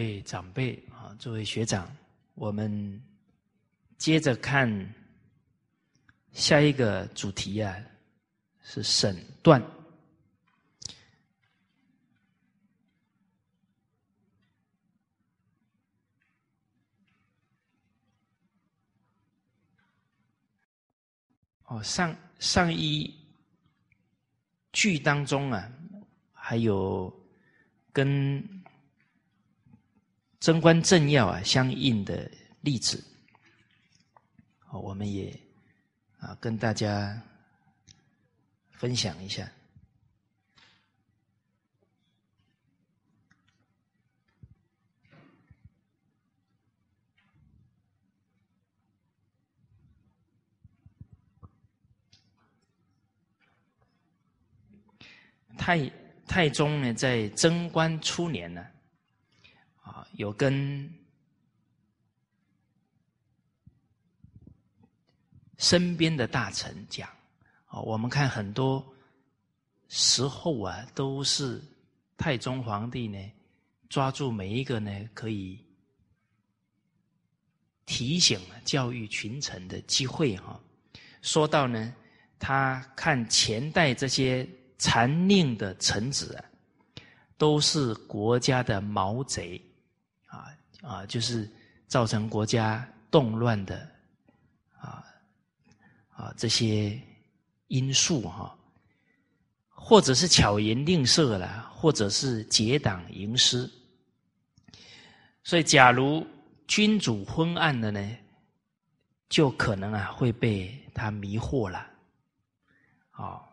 诸位长辈啊，诸位学长，我们接着看下一个主题啊，是审断。哦，上上一句当中啊，还有跟贞观政要啊相应的例子，哦，我们也啊跟大家分享一下。太太宗呢，在贞观初年呢，有跟身边的大臣讲，啊，我们看很多时候啊，都是太宗皇帝呢，抓住每一个呢，可以提醒、教育群臣的机会哈。说到呢，他看前代这些。残佞的臣子啊，都是国家的毛贼，啊，就是造成国家动乱的啊啊这些因素哈，或者是巧言令色了，或者是结党营私。所以，假如君主昏暗了呢，就可能啊会被他迷惑了，啊。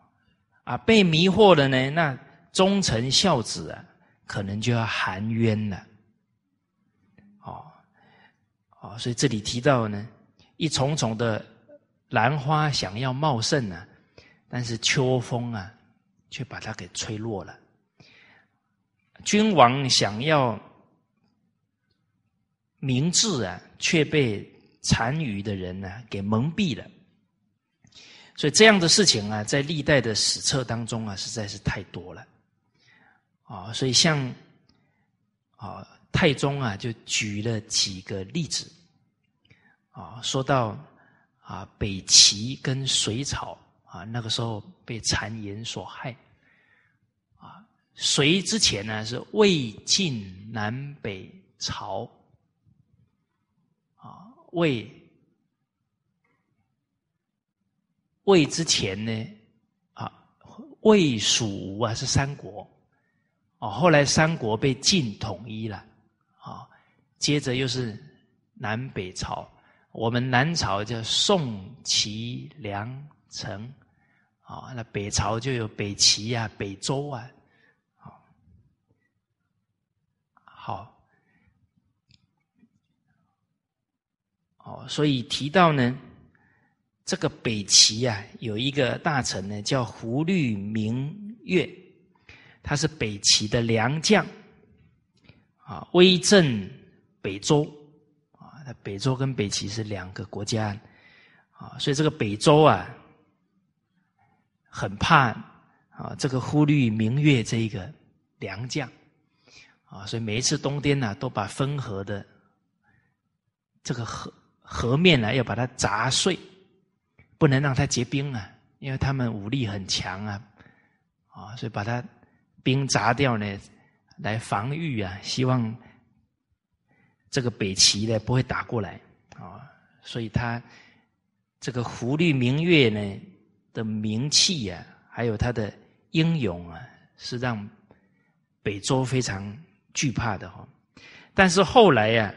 啊，被迷惑了呢，那忠臣孝子啊，可能就要含冤了。哦，所以这里提到呢，一丛丛的兰花想要茂盛呢，但是秋风啊，却把它给吹落了。君王想要明智啊，却被残余的人呢给蒙蔽了。所以这样的事情啊，在历代的史册当中啊，实在是太多了，啊，所以像啊太宗啊，就举了几个例子，啊，说到啊北齐跟隋朝啊，那个时候被谗言所害，啊，隋之前呢是魏晋南北朝，啊魏。魏之前呢，啊，魏蜀吴啊是三国，哦，后来三国被晋统一了，啊，接着又是南北朝，我们南朝叫宋齐梁陈，啊，那北朝就有北齐啊、北周啊，好，好，哦，所以提到呢。这个北齐啊，有一个大臣呢，叫胡律明月，他是北齐的良将，啊，威震北周，那北周跟北齐是两个国家，啊，所以这个北周啊，很怕啊这个忽律明月这一个良将，啊，所以每一次冬天呢，都把汾河的这个河河面呢，要把它砸碎。不能让它结冰啊，因为他们武力很强啊，啊，所以把他冰砸掉呢，来防御啊，希望这个北齐呢不会打过来啊，所以他这个胡律明月呢的名气啊，还有他的英勇啊，是让北周非常惧怕的哈。但是后来呀，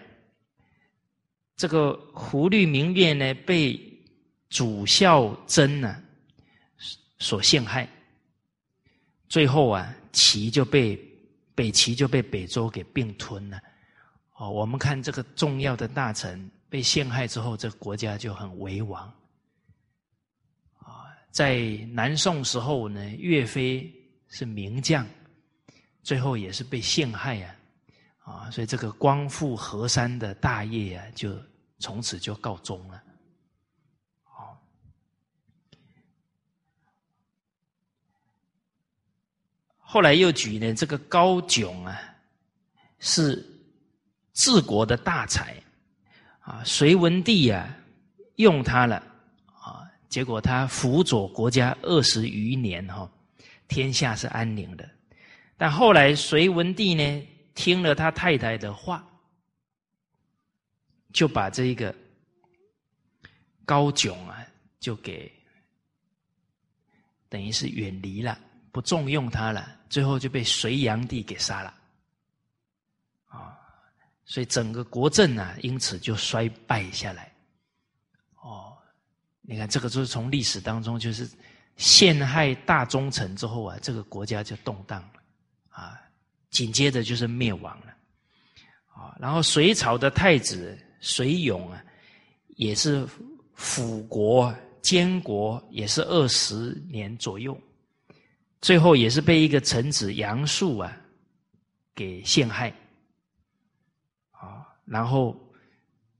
这个胡律明月呢被。主孝真呢，所陷害，最后啊，齐就被北齐就被北周给并吞了。哦，我们看这个重要的大臣被陷害之后，这个国家就很危亡。啊，在南宋时候呢，岳飞是名将，最后也是被陷害呀。啊，所以这个光复河山的大业啊，就从此就告终了。后来又举呢，这个高炯啊，是治国的大才啊，隋文帝啊用他了啊，结果他辅佐国家二十余年哈，天下是安宁的。但后来隋文帝呢听了他太太的话，就把这一个高炯啊就给等于是远离了，不重用他了，最后就被隋炀帝给杀了。所以整个国政啊，因此就衰败下来。哦，你看这个就是从历史当中，就是陷害大忠臣之后啊，这个国家就动荡了啊，紧接着就是灭亡了啊。然后隋朝的太子隋永啊，也是辅国监国，也是二十年左右，最后也是被一个臣子杨素啊给陷害。然后，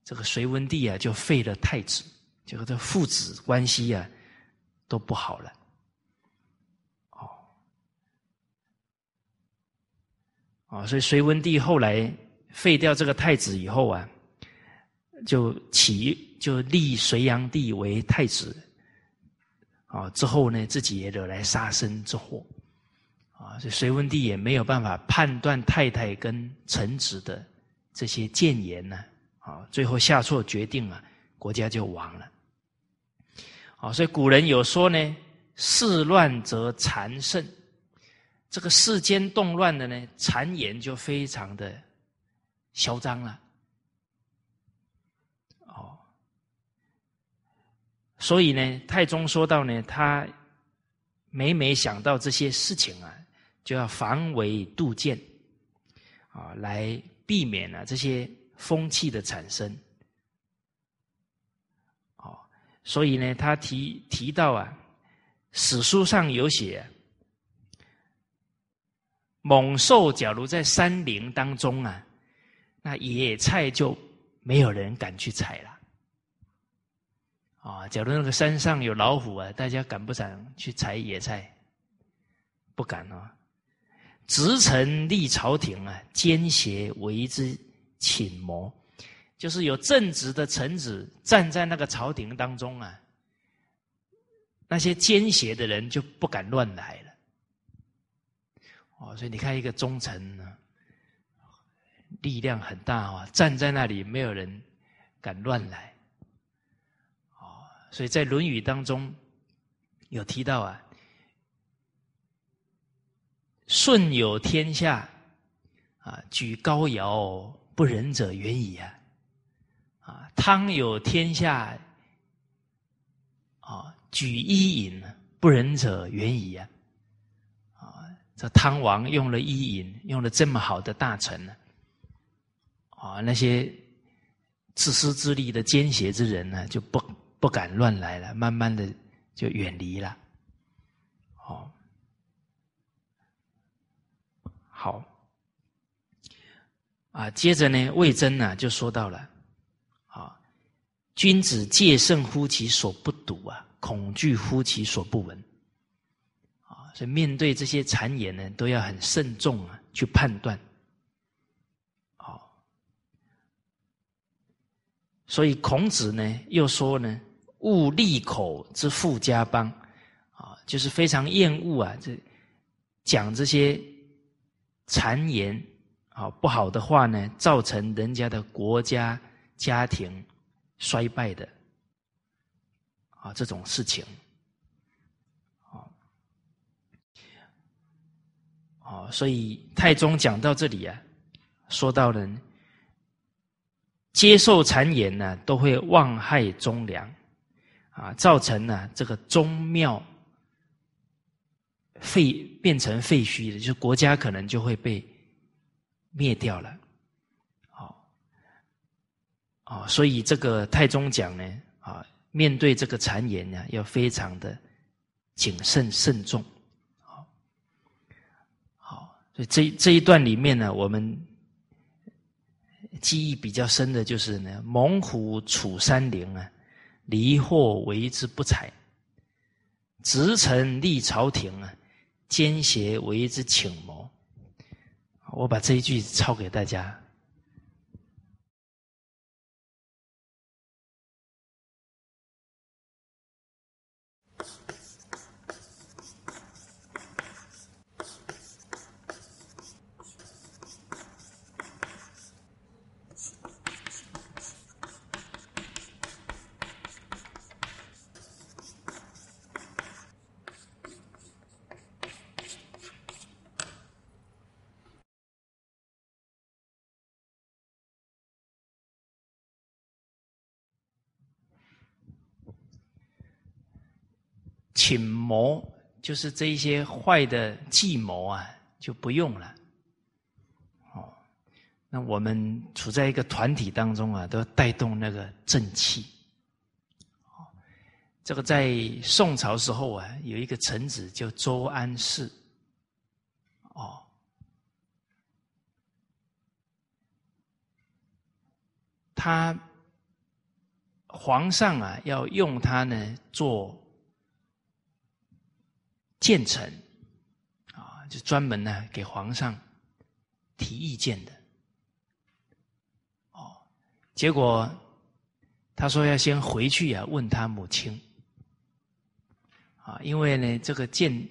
这个隋文帝啊，就废了太子，结果这父子关系啊，都不好了。哦，啊，所以隋文帝后来废掉这个太子以后啊，就起就立隋炀帝为太子。啊，之后呢，自己也惹来杀身之祸。啊，所以隋文帝也没有办法判断太太跟臣子的。这些谏言呢，啊，最后下错决定啊，国家就亡了。啊，所以古人有说呢，世乱则谗盛，这个世间动乱的呢，谗言就非常的嚣张了。哦，所以呢，太宗说到呢，他每每想到这些事情啊，就要防微杜渐，啊，来。避免了这些风气的产生，哦，所以呢，他提提到啊，史书上有写，猛兽假如在山林当中啊，那野菜就没有人敢去采了，啊，假如那个山上有老虎啊，大家敢不敢去采野菜？不敢啊。直臣立朝廷啊，奸邪为之寝谋，就是有正直的臣子站在那个朝廷当中啊，那些奸邪的人就不敢乱来了。哦，所以你看一个忠臣呢，力量很大啊，站在那里没有人敢乱来。哦，所以在《论语》当中有提到啊。舜有天下，啊，举高尧不仁者远矣啊！啊，汤有天下，啊，举伊尹不仁者远矣啊！啊，这汤王用了伊尹，用了这么好的大臣呢，啊，那些自私自利的奸邪之人呢，就不不敢乱来了，慢慢的就远离了，好，啊，接着呢，魏征呢就说到了，啊，君子戒慎乎其所不睹啊，恐惧乎其所不闻，啊，所以面对这些谗言呢，都要很慎重啊，去判断，好，所以孔子呢又说呢，勿利口之富家邦，啊，就是非常厌恶啊，这讲这些。谗言啊，不好的话呢，造成人家的国家家庭衰败的啊，这种事情啊，啊，所以太宗讲到这里啊，说到了接受谗言呢，都会妄害忠良啊，造成呢这个宗庙。废变成废墟的，就是国家可能就会被灭掉了。好，啊，所以这个太宗讲呢，啊，面对这个谗言呢，要非常的谨慎慎重。好，好，所以这这一段里面呢，我们记忆比较深的就是呢，猛虎处山林啊，离祸为之不采，直臣立朝廷啊。奸邪为之请谋，我把这一句抄给大家。请谋，就是这一些坏的计谋啊，就不用了。哦，那我们处在一个团体当中啊，都要带动那个正气。哦，这个在宋朝时候啊，有一个臣子叫周安世。哦，他皇上啊，要用他呢做。谏臣啊，就专门呢给皇上提意见的。哦，结果他说要先回去啊，问他母亲啊，因为呢这个谏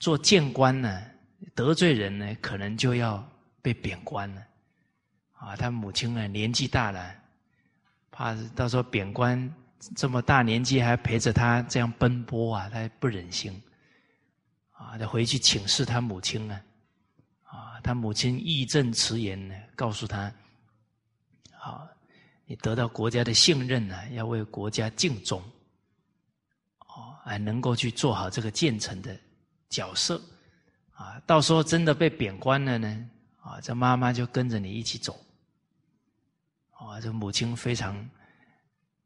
做谏官呢得罪人呢，可能就要被贬官了啊。他母亲呢年纪大了，怕到时候贬官。这么大年纪还陪着他这样奔波啊，他不忍心。啊，他回去请示他母亲呢，啊，他母亲义正辞严呢，告诉他，啊，你得到国家的信任呢，要为国家尽忠，哦，还能够去做好这个建成的角色，啊，到时候真的被贬官了呢，啊，这妈妈就跟着你一起走，啊，这母亲非常。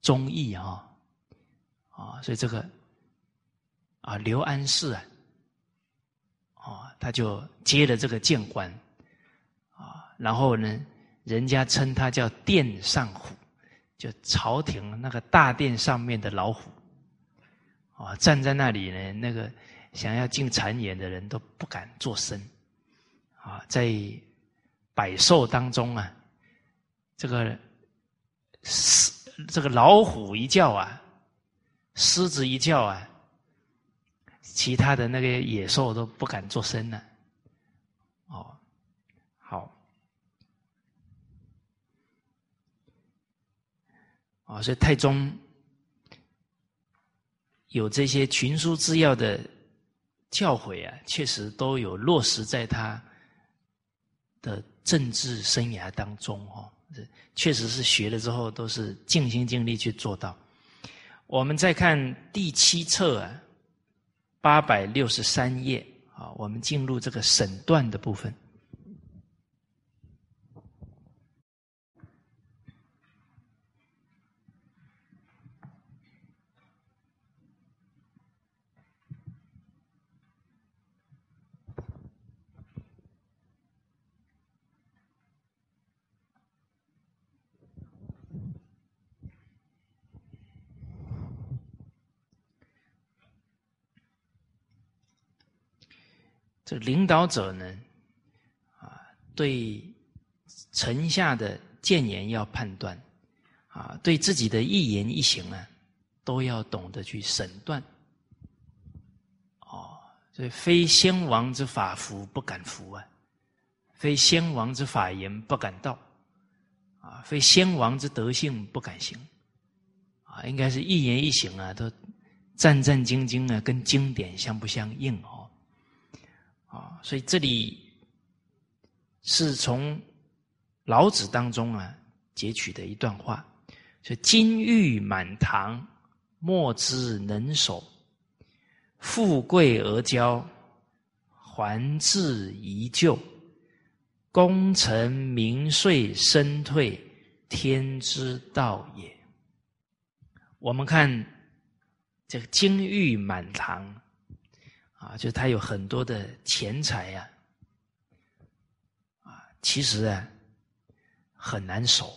忠义啊，啊，所以这个啊，刘安世啊，啊，他就接了这个谏官，啊，然后呢，人家称他叫殿上虎，就朝廷那个大殿上面的老虎，啊，站在那里呢，那个想要进谗言的人都不敢作声，啊，在百兽当中啊，这个是。这个老虎一叫啊，狮子一叫啊，其他的那个野兽都不敢作声了。哦，好，啊，所以太宗有这些群书治要的教诲啊，确实都有落实在他的政治生涯当中哦。确实是学了之后，都是尽心尽力去做到。我们再看第七册啊，八百六十三页啊，我们进入这个审断的部分。领导者呢，啊，对臣下的谏言要判断，啊，对自己的一言一行啊，都要懂得去审断。哦，所以非先王之法服不敢服啊，非先王之法言不敢道，啊，非先王之德性不敢行，啊，应该是一言一行啊，都战战兢兢啊，跟经典相不相应哦。啊，所以这里是从老子当中啊截取的一段话，说：“金玉满堂，莫之能守；富贵而骄，还自遗旧。功成名遂身退，天之道也。”我们看这个金玉满堂。啊，就是他有很多的钱财呀，啊，其实啊很难守，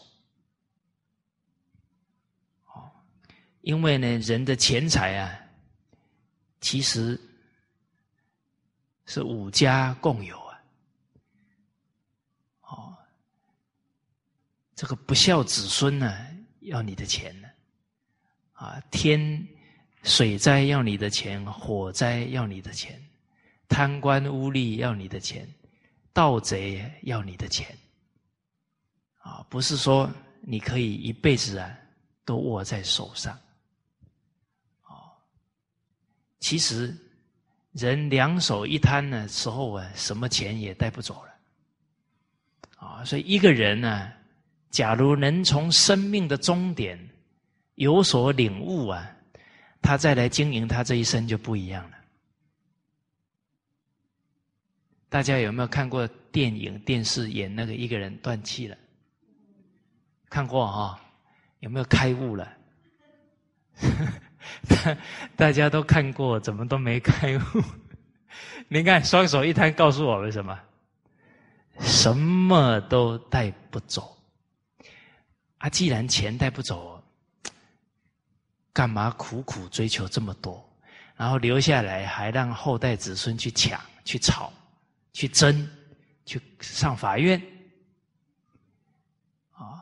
哦，因为呢，人的钱财啊，其实是五家共有啊，哦，这个不孝子孙呢要你的钱呢，啊，天。水灾要你的钱，火灾要你的钱，贪官污吏要你的钱，盗贼要你的钱，啊，不是说你可以一辈子啊都握在手上，哦，其实人两手一摊的时候啊，什么钱也带不走了，啊，所以一个人呢，假如能从生命的终点有所领悟啊。他再来经营他这一生就不一样了。大家有没有看过电影、电视演那个一个人断气了？看过哈？有没有开悟了？大家都看过，怎么都没开悟？你看，双手一摊，告诉我们什么？什么都带不走。啊，既然钱带不走，干嘛苦苦追求这么多？然后留下来，还让后代子孙去抢、去吵、去争、去上法院？啊，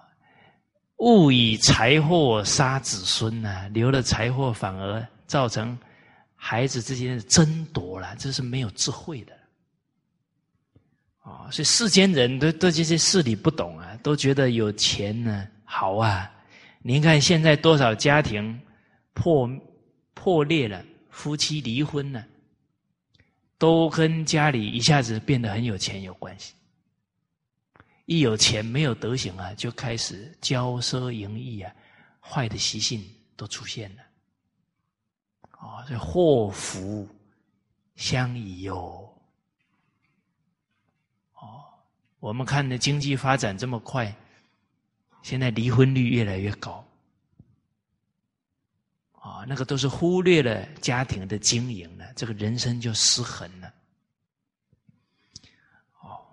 勿以财货杀子孙呐！留了财货，反而造成孩子之间的争夺了，这是没有智慧的。啊，所以世间人都对这些事理不懂啊，都觉得有钱呢。好啊，您看现在多少家庭破破裂了，夫妻离婚了，都跟家里一下子变得很有钱有关系。一有钱没有德行啊，就开始骄奢淫逸啊，坏的习性都出现了。哦，这祸福相倚哟。哦，我们看的经济发展这么快。现在离婚率越来越高，啊，那个都是忽略了家庭的经营了，这个人生就失衡了。哦，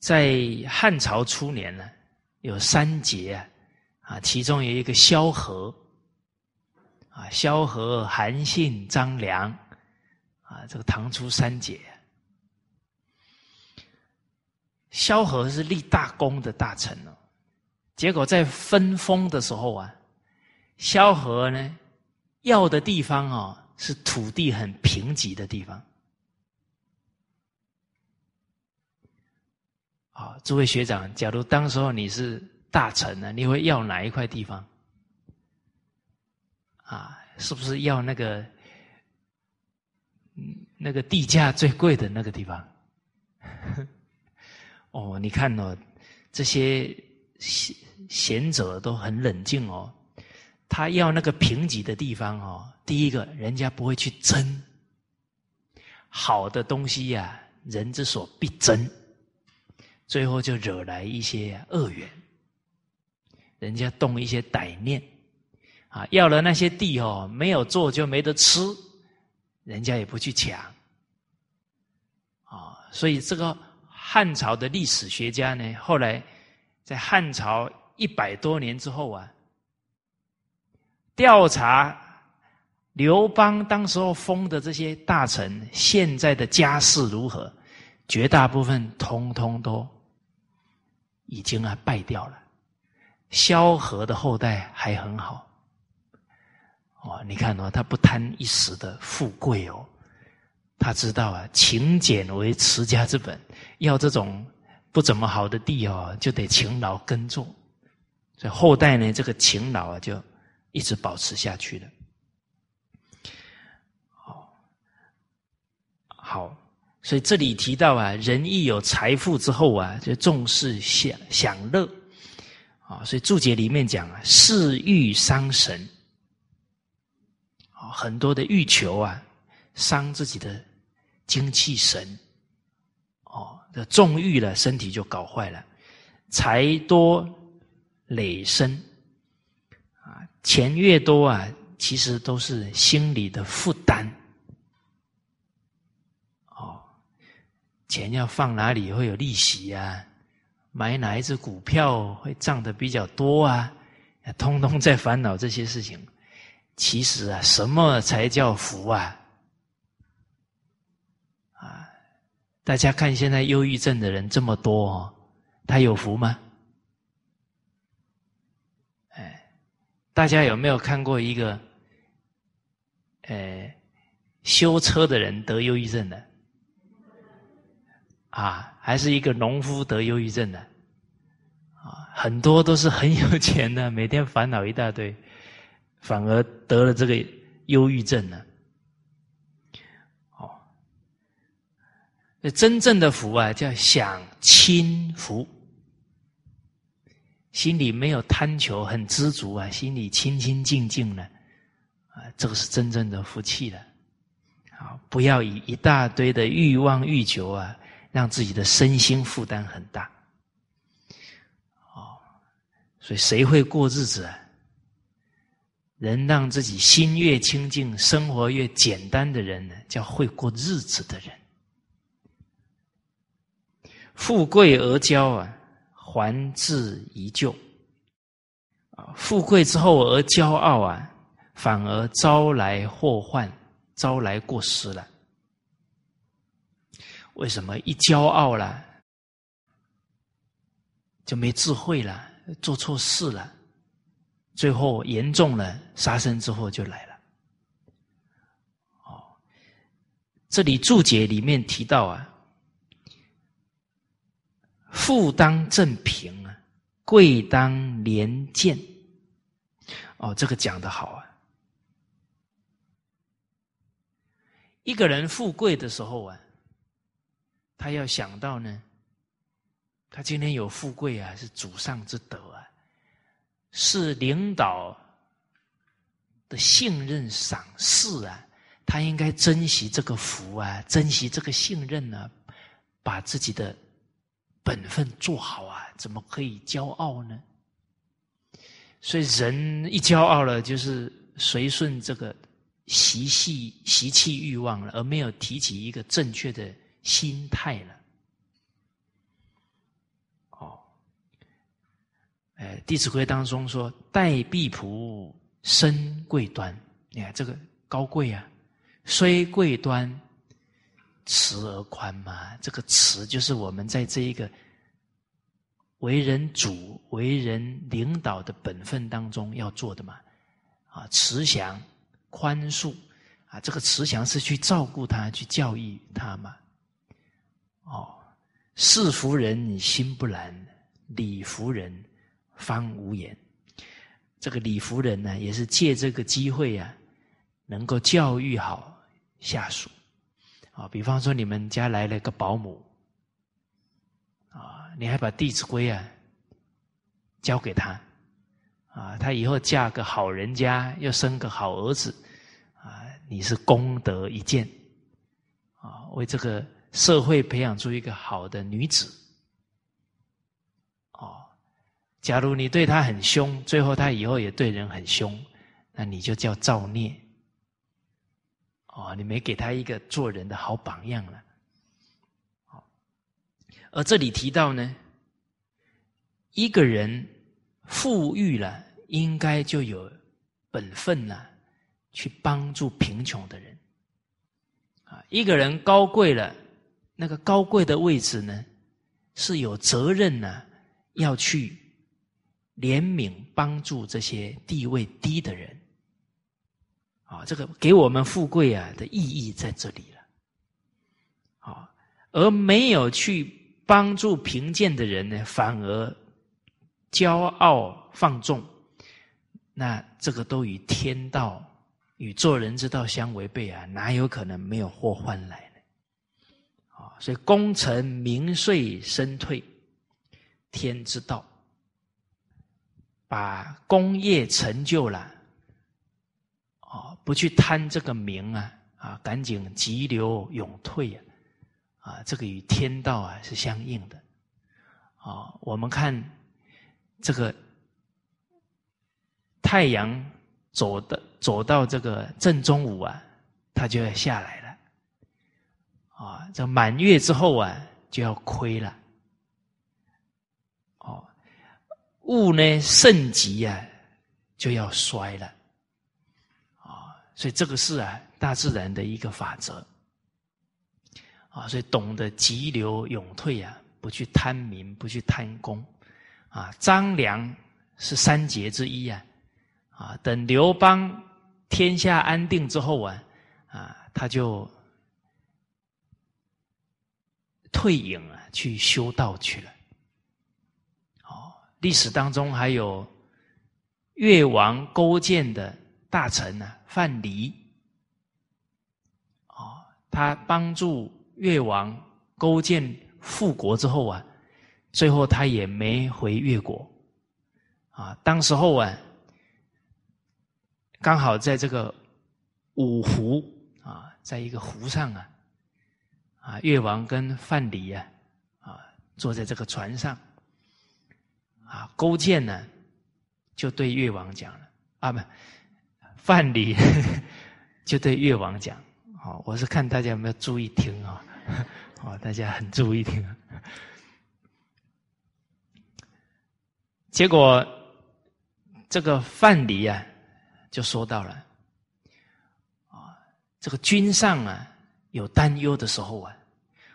在汉朝初年呢，有三杰啊，啊，其中有一个萧何，啊，萧何、韩信、张良，啊，这个唐初三杰。萧何是立大功的大臣哦，结果在分封的时候啊，萧何呢要的地方哦是土地很贫瘠的地方。好，诸位学长，假如当时候你是大臣呢，你会要哪一块地方？啊，是不是要那个，那个地价最贵的那个地方？哦，你看哦，这些贤者都很冷静哦。他要那个贫瘠的地方哦，第一个人家不会去争，好的东西呀，人之所必争，最后就惹来一些恶缘，人家动一些歹念，啊，要了那些地哦，没有做就没得吃，人家也不去抢，啊，所以这个。汉朝的历史学家呢，后来在汉朝一百多年之后啊，调查刘邦当时候封的这些大臣现在的家世如何，绝大部分通通都已经啊败掉了。萧何的后代还很好，哦，你看哦，他不贪一时的富贵哦。他知道啊，勤俭为持家之本。要这种不怎么好的地哦，就得勤劳耕种。所以后代呢，这个勤劳啊，就一直保持下去了。好，好，所以这里提到啊，人一有财富之后啊，就重视享享乐啊。所以注解里面讲啊，嗜欲伤神啊，很多的欲求啊，伤自己的。精气神，哦，这纵欲了，身体就搞坏了。财多累身，啊，钱越多啊，其实都是心理的负担。哦，钱要放哪里会有利息啊？买哪一只股票会涨得比较多啊？通通在烦恼这些事情。其实啊，什么才叫福啊？大家看，现在忧郁症的人这么多，哦，他有福吗？大家有没有看过一个，呃，修车的人得忧郁症的？啊，还是一个农夫得忧郁症的？啊，很多都是很有钱的，每天烦恼一大堆，反而得了这个忧郁症呢。哦真正的福啊，叫享清福。心里没有贪求，很知足啊，心里清清净净的，啊，这个是真正的福气了。啊，不要以一大堆的欲望欲求啊，让自己的身心负担很大。哦，所以谁会过日子啊？人让自己心越清净，生活越简单的人呢，叫会过日子的人。富贵而骄啊，还自依旧。啊，富贵之后而骄傲啊，反而招来祸患，招来过失了。为什么一骄傲了，就没智慧了，做错事了，最后严重了，杀身之祸就来了。哦，这里注解里面提到啊。富当正平啊，贵当廉贱。哦，这个讲的好啊！一个人富贵的时候啊，他要想到呢，他今天有富贵啊，是祖上之德啊，是领导的信任赏识啊，他应该珍惜这个福啊，珍惜这个信任呢，把自己的。本分做好啊，怎么可以骄傲呢？所以人一骄傲了，就是随顺这个习气、习气欲望了，而没有提起一个正确的心态了。哦，哎，《弟子规》当中说：“待婢仆，身贵端。”你看这个高贵啊，虽贵端。慈而宽嘛，这个慈就是我们在这一个为人主、为人领导的本分当中要做的嘛。啊，慈祥、宽恕啊，这个慈祥是去照顾他、去教育他嘛。哦，事服人你心不懒，礼服人方无言。这个礼服人呢，也是借这个机会啊，能够教育好下属。啊，比方说你们家来了个保姆，啊，你还把《弟子规》啊交给他，啊，他以后嫁个好人家，又生个好儿子，啊，你是功德一件，啊，为这个社会培养出一个好的女子，哦，假如你对他很凶，最后他以后也对人很凶，那你就叫造孽。哦，你没给他一个做人的好榜样了。而这里提到呢，一个人富裕了，应该就有本分了，去帮助贫穷的人。啊，一个人高贵了，那个高贵的位置呢，是有责任呢，要去怜悯帮助这些地位低的人。啊，这个给我们富贵啊的意义在这里了，啊，而没有去帮助贫贱的人呢，反而骄傲放纵，那这个都与天道与做人之道相违背啊，哪有可能没有祸患来呢？啊，所以功成名遂身退，天之道，把功业成就了。不去贪这个名啊，啊，赶紧急流勇退呀，啊，这个与天道啊是相应的。啊，我们看这个太阳走的走到这个正中午啊，它就要下来了。啊，这满月之后啊，就要亏了。哦，物呢盛极啊，就要衰了。所以这个是啊，大自然的一个法则啊，所以懂得急流勇退啊，不去贪名，不去贪功啊。张良是三杰之一啊，啊，等刘邦天下安定之后啊，啊，他就退隐了，去修道去了。哦，历史当中还有越王勾践的。大臣呢，范蠡，哦，他帮助越王勾践复国之后啊，最后他也没回越国，啊，当时候啊，刚好在这个五湖啊，在一个湖上啊，啊，越王跟范蠡啊，啊，坐在这个船上，啊，勾践呢，就对越王讲了，啊，不，范蠡 就对越王讲，啊，我是看大家有没有注意听啊，哦，大家很注意听，结果。这个范蠡啊，就说到了啊，这个君上啊有担忧的时候啊，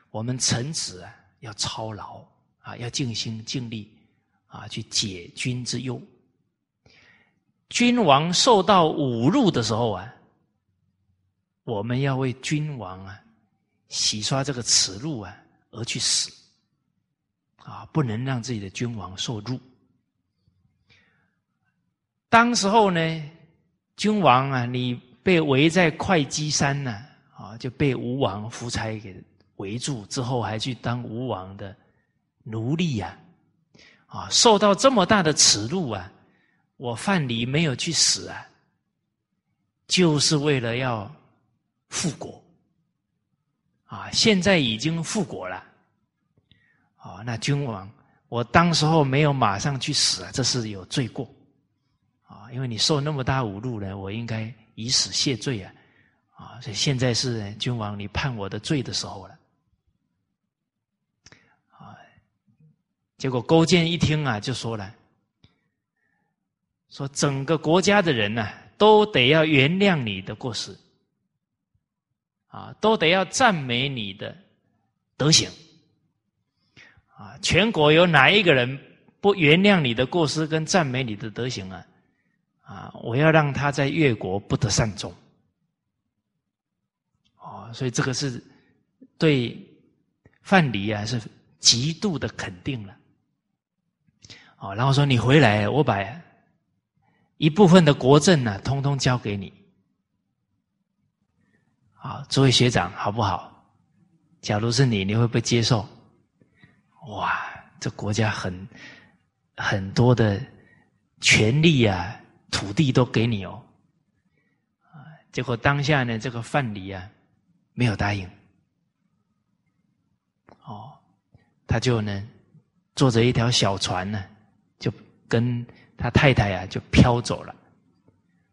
我们臣子啊要操劳啊，要尽心尽力啊去解君之忧。君王受到侮辱的时候啊，我们要为君王啊洗刷这个耻辱啊而去死啊，不能让自己的君王受辱。当时候呢，君王啊，你被围在会稽山呢，啊，就被吴王夫差给围住，之后还去当吴王的奴隶呀，啊，受到这么大的耻辱啊，我范蠡没有去死啊，就是为了要复国，啊，现在已经复国了，啊，那君王，我当时候没有马上去死啊，这是有罪过。啊因为你受那么大侮辱呢，我应该以死谢罪啊！啊，所以现在是君王你判我的罪的时候了。啊，结果勾践一听啊，就说了：“说整个国家的人呢，都得要原谅你的过失，啊，都得要赞美你的德行。啊，全国有哪一个人不原谅你的过失跟赞美你的德行啊？”啊！我要让他在越国不得善终。哦，所以这个是对范蠡啊是极度的肯定了。哦，然后说你回来，我把一部分的国政呢，通通交给你。啊，诸位学长好不好？假如是你，你会不会接受？哇，这国家很很多的权力啊！土地都给你哦，啊！结果当下呢，这个范蠡啊，没有答应，哦，他就呢，坐着一条小船呢，就跟他太太啊，就飘走了，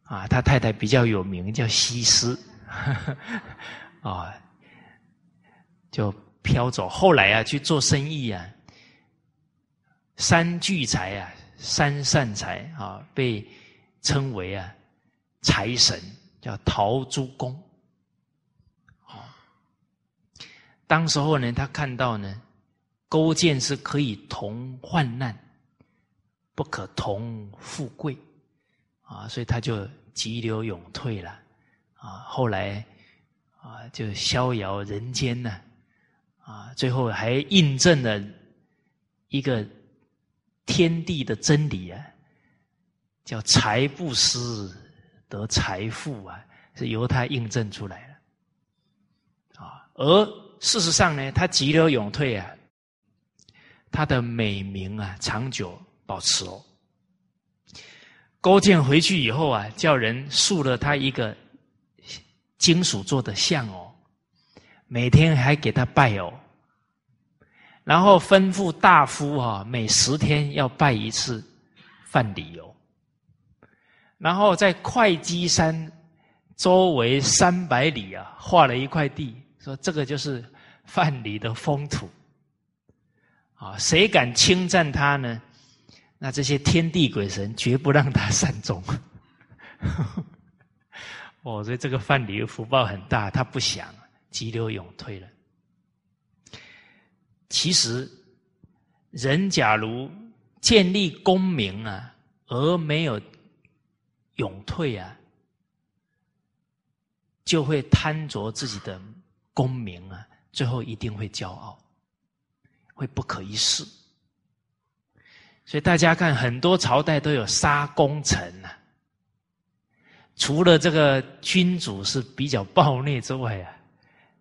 啊，他太太比较有名，叫西施，啊，就飘走。后来啊，去做生意啊，三聚财啊，三善财啊，被。称为啊财神，叫陶朱公。啊，当时候呢，他看到呢，勾践是可以同患难，不可同富贵，啊，所以他就急流勇退了。啊，后来啊，就逍遥人间呢，啊，最后还印证了一个天地的真理啊。叫财不思得财富啊，是由他印证出来的啊。而事实上呢，他急流勇退啊，他的美名啊长久保持哦。勾践回去以后啊，叫人塑了他一个金属做的像哦，每天还给他拜哦，然后吩咐大夫啊，每十天要拜一次范蠡哦。然后在会稽山周围三百里啊，画了一块地，说这个就是范蠡的封土。啊，谁敢侵占他呢？那这些天地鬼神绝不让他善终。哦，所以这个范蠡福报很大，他不想急流勇退了。其实，人假如建立功名啊，而没有。勇退啊，就会贪着自己的功名啊，最后一定会骄傲，会不可一世。所以大家看，很多朝代都有杀功臣啊。除了这个君主是比较暴虐之外啊，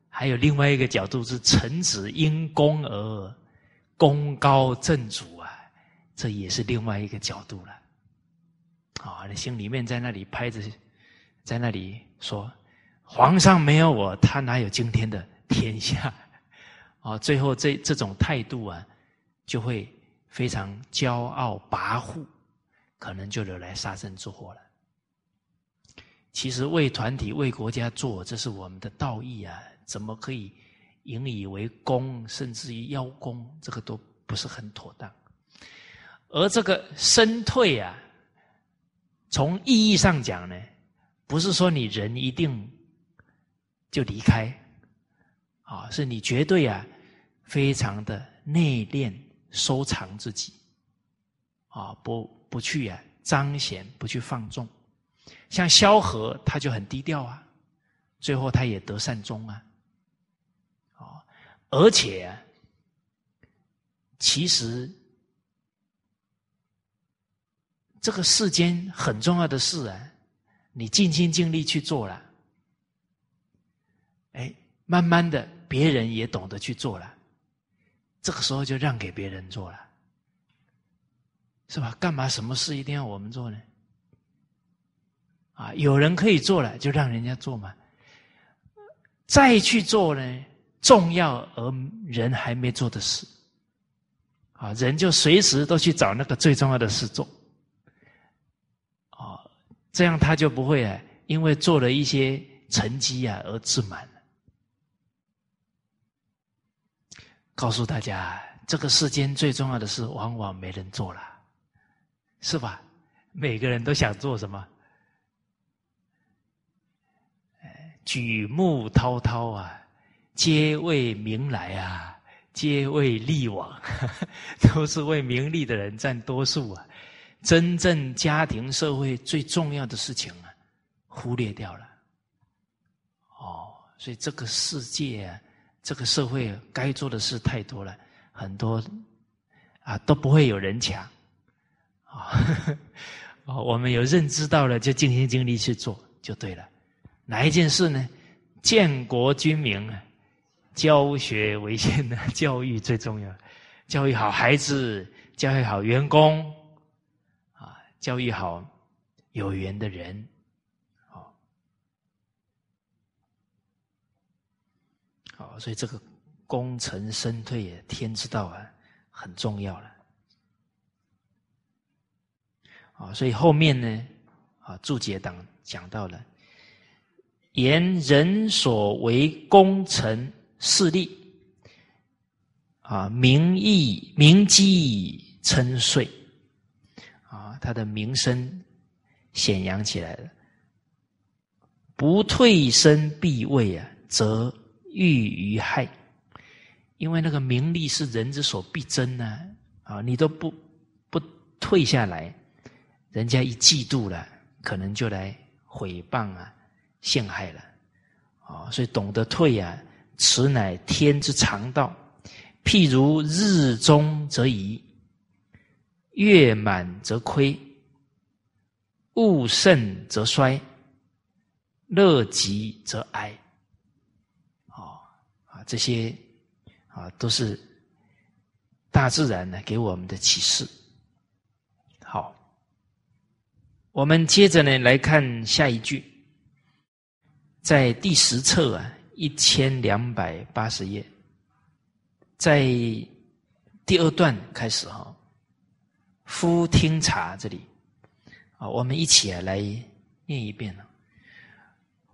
还有另外一个角度是臣子因功而功高震主啊，这也是另外一个角度了。啊，你心里面在那里拍着，在那里说：“皇上没有我，他哪有今天的天下？”啊，最后这这种态度啊，就会非常骄傲跋扈，可能就惹来杀身之祸了。其实为团体、为国家做，这是我们的道义啊，怎么可以引以为功，甚至于邀功？这个都不是很妥当。而这个身退啊，从意义上讲呢，不是说你人一定就离开，啊，是你绝对啊，非常的内敛，收藏自己，啊，不不去啊彰显，不去放纵。像萧何，他就很低调啊，最后他也得善终啊，啊，而且其实。这个世间很重要的事啊，你尽心尽力去做了，哎，慢慢的别人也懂得去做了，这个时候就让给别人做了，是吧？干嘛什么事一定要我们做呢？啊，有人可以做了，就让人家做嘛。再去做呢，重要而人还没做的事，啊，人就随时都去找那个最重要的事做。啊这样他就不会啊，因为做了一些成绩啊而自满告诉大家，这个世间最重要的事，往往没人做了，是吧？每个人都想做什么？举目滔滔啊，皆为名来啊，皆为利往，都是为名利的人占多数啊。真正家庭社会最重要的事情啊，忽略掉了。哦，所以这个世界啊，这个社会该做的事太多了，很多啊都不会有人抢。啊，哦，我们有认知到了，就尽心尽力去做就对了。哪一件事呢？建国军民啊，教学为先的教育最重要，教育好孩子，教育好员工。啊教育好有缘的人，好，所以这个功成身退啊，天之道啊，很重要了。啊，所以后面呢，啊，注解党讲到了，言人所为功成事立，啊，名义名绩称岁。他的名声显扬起来了，不退身避位啊，则欲于害。因为那个名利是人之所必争呢，啊，你都不不退下来，人家一嫉妒了，可能就来毁谤啊，陷害了，啊，所以懂得退啊，此乃天之常道。譬如日中则移。月满则亏，物盛则衰，乐极则哀。这些啊都是大自然呢给我们的启示。好，我们接着呢来看下一句，在第十册啊一千两百八十页，在第二段开始哈。夫听茶，这里啊，我们一起来念一遍了。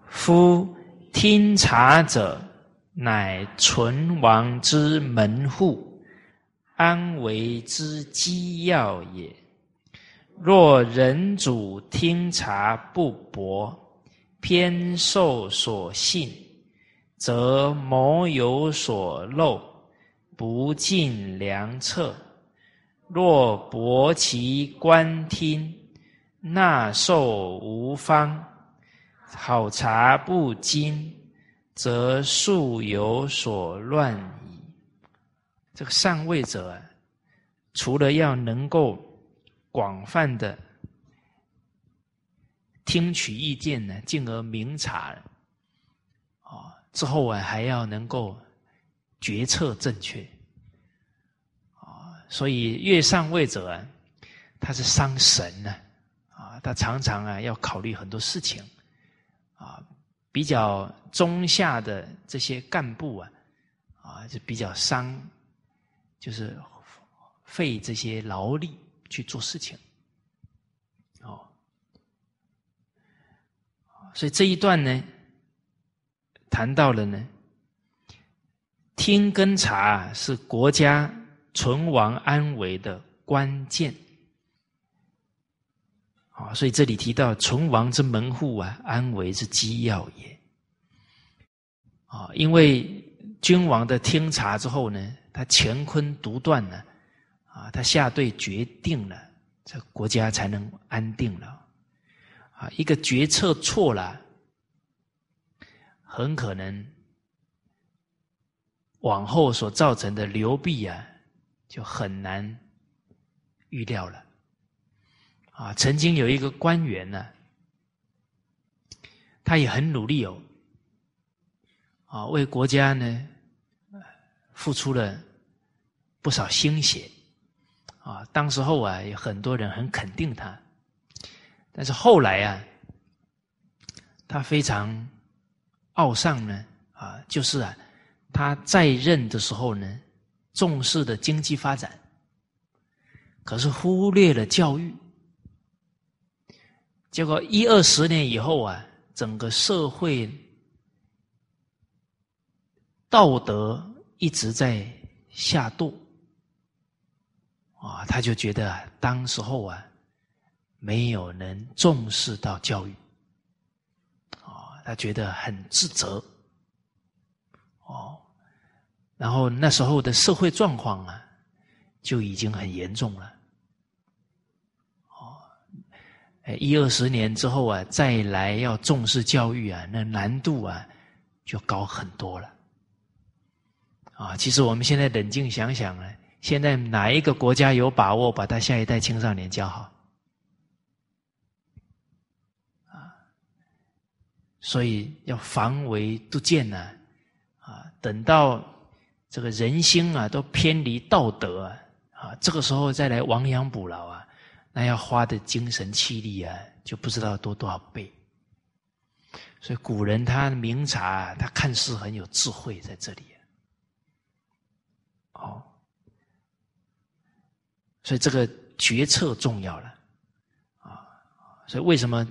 夫听茶者，乃存亡之门户，安危之机要也。若人主听察不博，偏受所信，则谋有所漏，不尽良策。若博其观听，纳受无方，好茶不精，则素有所乱矣。这个上位者，除了要能够广泛的听取意见呢，进而明察，啊，之后啊还要能够决策正确。啊所以越上位者啊，他是伤神呢，啊，他常常啊要考虑很多事情，啊，比较中下的这些干部啊，啊就比较伤，就是费这些劳力去做事情，哦，所以这一段呢，谈到了呢，听跟察是国家存亡安危的关键。啊，所以这里提到存亡之门户啊，安危之机要也。啊，因为君王的听察之后呢，他乾坤独断了，啊，他下对决定了，这国家才能安定了。啊，一个决策错了，很可能往后所造成的流弊啊，就很难预料了。啊，曾经有一个官员呢，他也很努力哦，啊，为国家呢付出了不少心血，啊，当时候啊，有很多人很肯定他，但是后来啊，他非常傲上呢，啊，就是啊，他在任的时候呢，重视的经济发展，可是忽略了教育。结果一二十年以后啊，整个社会道德一直在下堕。啊，他就觉得当时候啊，没有能重视到教育。啊，他觉得很自责。哦，然后那时候的社会状况啊，就已经很严重了。哎，一二十年之后啊，再来要重视教育啊，那难度啊就高很多了。啊，其实我们现在冷静想想呢，现在哪一个国家有把握把他下一代青少年教好？啊，所以要防微杜渐呢，啊，等到这个人心啊都偏离道德啊，啊，这个时候再来亡羊补牢啊。那要花的精神气力啊，就不知道多多少倍。所以古人他明察，他看似很有智慧在这里。哦，所以这个决策重要了啊！所以为什么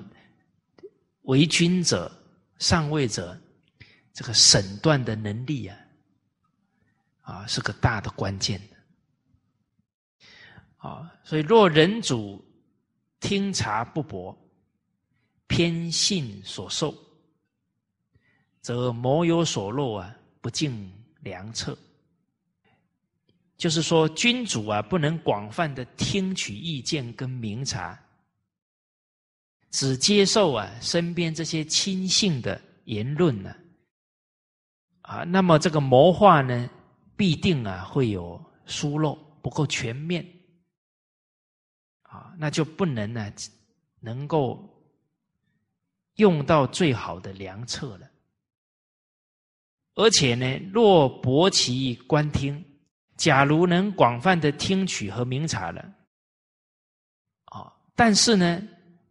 为君者、上位者，这个审断的能力啊，啊，是个大的关键。啊，所以若人主听察不博，偏信所受，则谋有所漏啊，不尽良策。就是说，君主啊，不能广泛的听取意见跟明察，只接受啊身边这些亲信的言论呢，啊，那么这个谋划呢，必定啊会有疏漏，不够全面。那就不能呢，能够用到最好的良策了。而且呢，若博其观听，假如能广泛的听取和明察了，啊，但是呢，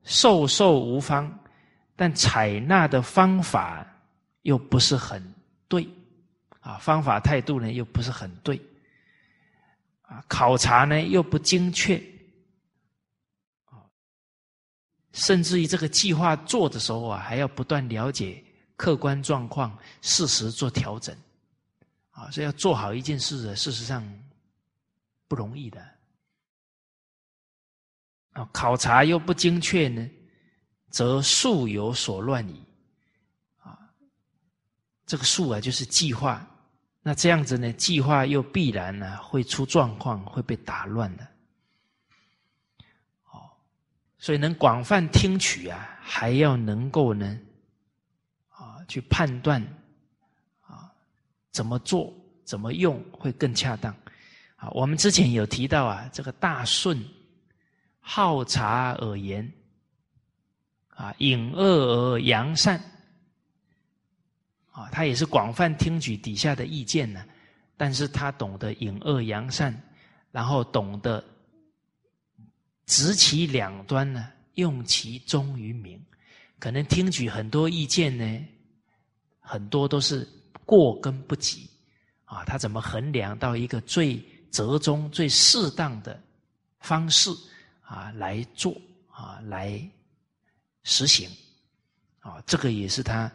授受无方，但采纳的方法又不是很对，啊，方法态度呢又不是很对，啊，考察呢又不精确。甚至于这个计划做的时候啊，还要不断了解客观状况、事实做调整，啊，所以要做好一件事的，事实上不容易的。啊，考察又不精确呢，则术有所乱矣。啊，这个术啊，就是计划，那这样子呢，计划又必然呢会出状况，会被打乱的。所以能广泛听取啊，还要能够呢，啊，去判断啊，怎么做、怎么用会更恰当。啊，我们之前有提到啊，这个大顺好察而言，啊，隐恶而扬善，啊，他也是广泛听取底下的意见呢，但是他懂得隐恶扬善，然后懂得。执其两端呢，用其中于民，可能听取很多意见呢，很多都是过跟不及啊。他怎么衡量到一个最折中、最适当的方式啊来做啊来实行啊？这个也是他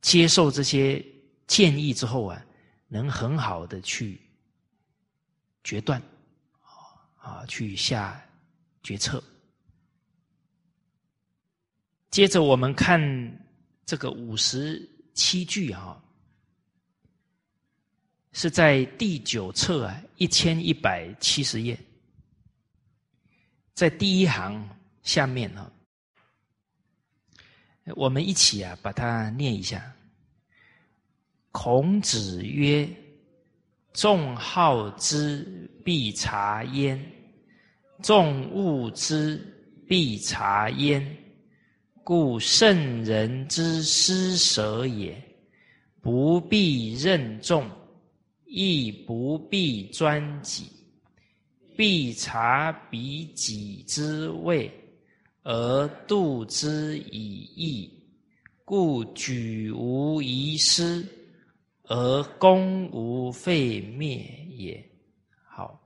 接受这些建议之后啊，能很好的去决断啊，去下。决策。接着我们看这个五十七句哈，是在第九册啊一千一百七十页，在第一行下面啊，我们一起啊把它念一下。孔子曰：“众好之，必察焉。”众恶之，必察焉。故圣人之施舍也，不必任重，亦不必专己，必察彼己之位，而度之以义。故举无遗失，而功无废灭也。好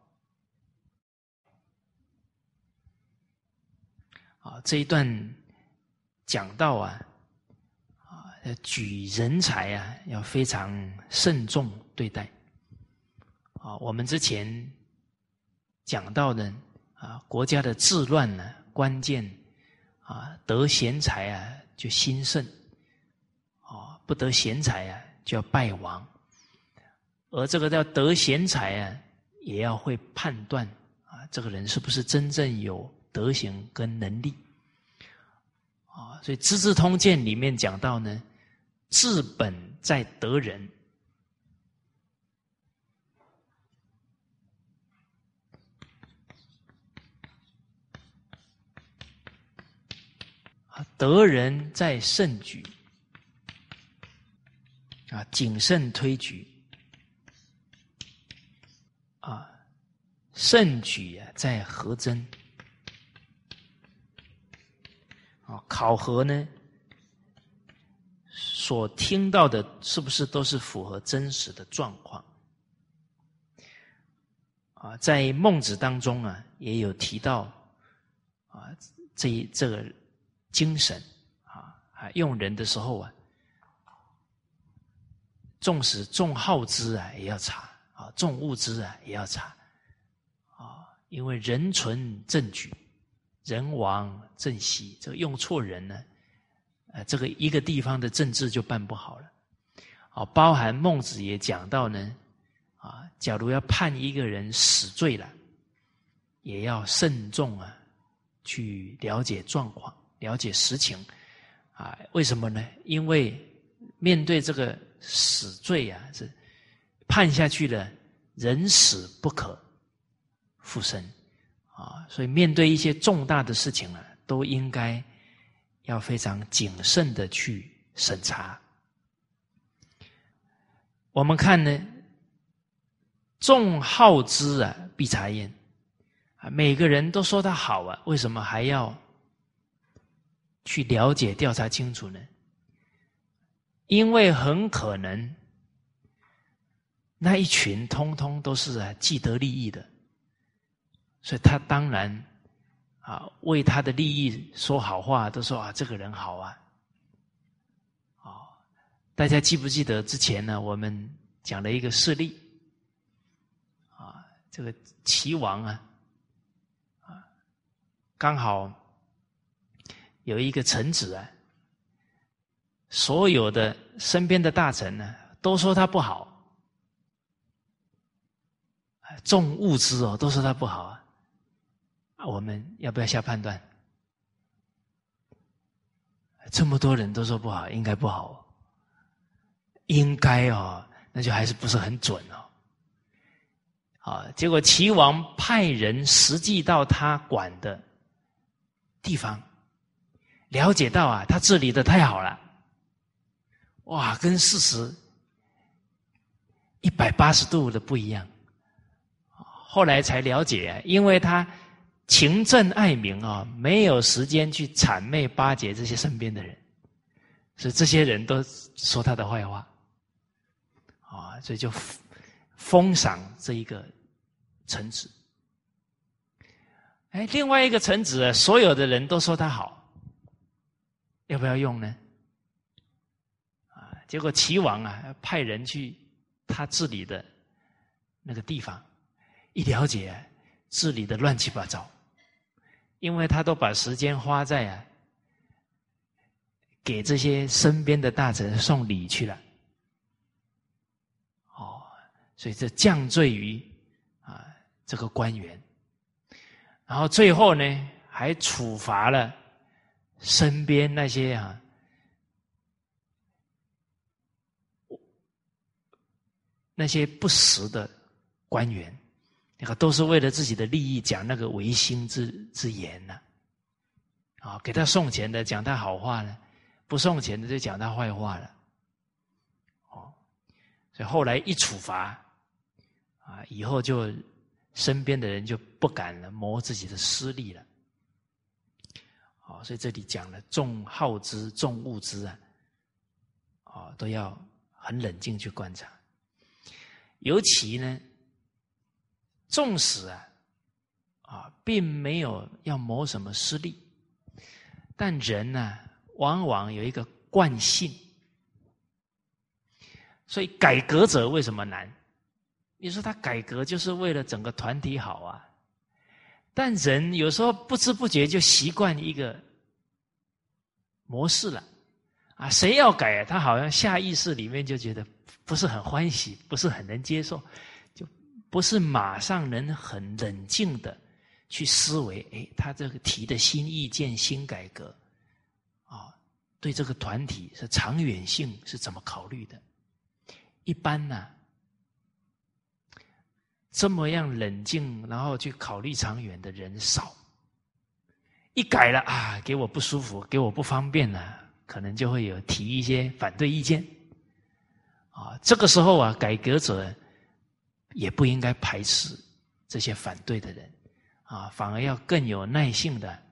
啊，这一段讲到啊，啊，举人才啊，要非常慎重对待。啊，我们之前讲到的啊，国家的治乱呢，关键啊，得贤才啊，就兴盛；啊，不得贤才啊，叫败亡。而这个叫得贤才啊，也要会判断啊，这个人是不是真正有。德行跟能力啊，所以《资治通鉴》里面讲到呢，治本在得人啊，得人在慎举啊，谨慎推举啊，慎举啊，在和真。啊，考核呢，所听到的是不是都是符合真实的状况？啊，在孟子当中啊，也有提到啊，这一这个精神啊，啊，用人的时候啊，纵使重好之啊，也要查啊，重物之啊，也要查啊，因为人存正举。人亡政息，这个用错人呢，呃，这个一个地方的政治就办不好了。哦，包含孟子也讲到呢，啊，假如要判一个人死罪了，也要慎重啊，去了解状况，了解实情，啊，为什么呢？因为面对这个死罪啊，是判下去了，人死不可复生。啊，所以面对一些重大的事情啊，都应该要非常谨慎的去审查。我们看呢，众好之啊，必察焉。啊，每个人都说他好啊，为什么还要去了解调查清楚呢？因为很可能那一群通通都是啊既得利益的。所以他当然啊，为他的利益说好话，都说啊，这个人好啊，啊，大家记不记得之前呢？我们讲了一个事例啊，这个齐王啊，啊，刚好有一个臣子啊，所有的身边的大臣呢，都说他不好，重物资哦，都说他不好啊。我们要不要下判断？这么多人都说不好，应该不好哦，应该哦，那就还是不是很准哦。啊，结果齐王派人实际到他管的地方，了解到啊，他治理的太好了，哇，跟事实一百八十度的不一样。后来才了解，因为他。勤政爱民啊，没有时间去谄媚巴结这些身边的人，所以这些人都说他的坏话，啊，所以就封赏这一个臣子。哎，另外一个臣子，所有的人都说他好，要不要用呢？结果齐王啊派人去他治理的那个地方，一了解治理的乱七八糟。因为他都把时间花在啊，给这些身边的大臣送礼去了，哦，所以这降罪于啊这个官员，然后最后呢还处罚了身边那些啊那些不实的官员。那个都是为了自己的利益讲那个违心之之言呢，啊，给他送钱的讲他好话呢，不送钱的就讲他坏话了，哦，所以后来一处罚，啊，以后就身边的人就不敢了谋自己的私利了，好，所以这里讲了重好之重物之啊，啊，都要很冷静去观察，尤其呢。纵使啊，啊，并没有要谋什么私利，但人呢，往往有一个惯性，所以改革者为什么难？你说他改革就是为了整个团体好啊？但人有时候不知不觉就习惯一个模式了，啊，谁要改，他好像下意识里面就觉得不是很欢喜，不是很能接受。就不是马上能很冷静的去思维，哎，他这个提的新意见、新改革，啊，对这个团体是长远性是怎么考虑的？一般呢，这么样冷静，然后去考虑长远的人少。一改了啊，给我不舒服，给我不方便了，可能就会有提一些反对意见。啊，这个时候啊，改革者。也不应该排斥这些反对的人，啊，反而要更有耐性的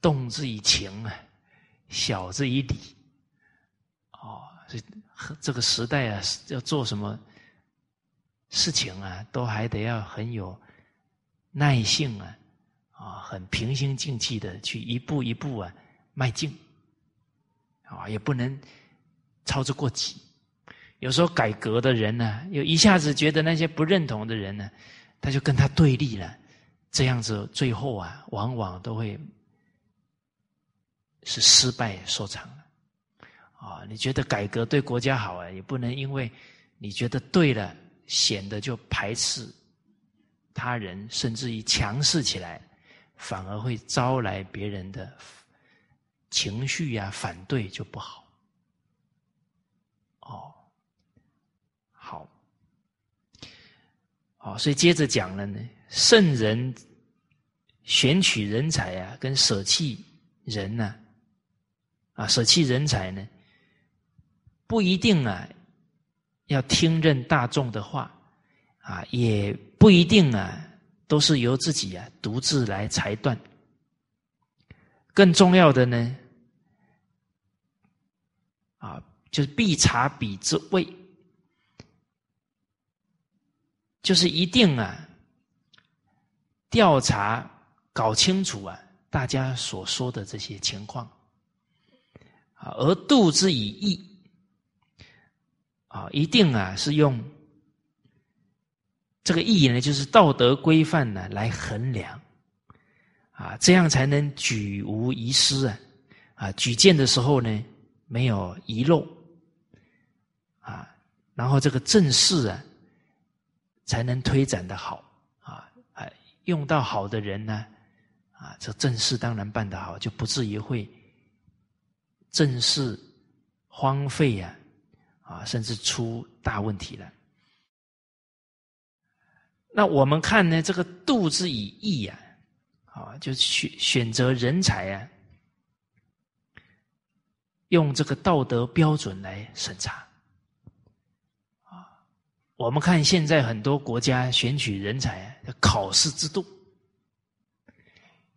动之以情啊，晓之以理，哦，这这个时代啊，要做什么事情啊，都还得要很有耐性啊，啊，很平心静气的去一步一步啊迈进，啊，也不能操之过急。有时候改革的人呢，又一下子觉得那些不认同的人呢，他就跟他对立了，这样子最后啊，往往都会是失败收场了。啊，你觉得改革对国家好啊，也不能因为你觉得对了，显得就排斥他人，甚至于强势起来，反而会招来别人的情绪呀，反对就不好。哦。所以接着讲了呢，圣人选取人才啊，跟舍弃人呢，啊，舍弃人才呢，不一定啊，要听任大众的话，啊，也不一定啊，都是由自己啊独自来裁断。更重要的呢，啊，就是必察彼之位。就是一定啊，调查搞清楚啊，大家所说的这些情况。啊，而度之以义啊，一定啊是用这个义呢，就是道德规范呢来衡量。啊，这样才能举无遗失啊。啊，举荐的时候呢没有遗漏。啊，然后这个正事啊。才能推展的好啊！哎，用到好的人呢，啊，这正事当然办得好，就不至于会正事荒废呀，啊，甚至出大问题了。那我们看呢，这个度之以义呀，啊，就选选择人才啊，用这个道德标准来审查。我们看现在很多国家选取人才的，考试制度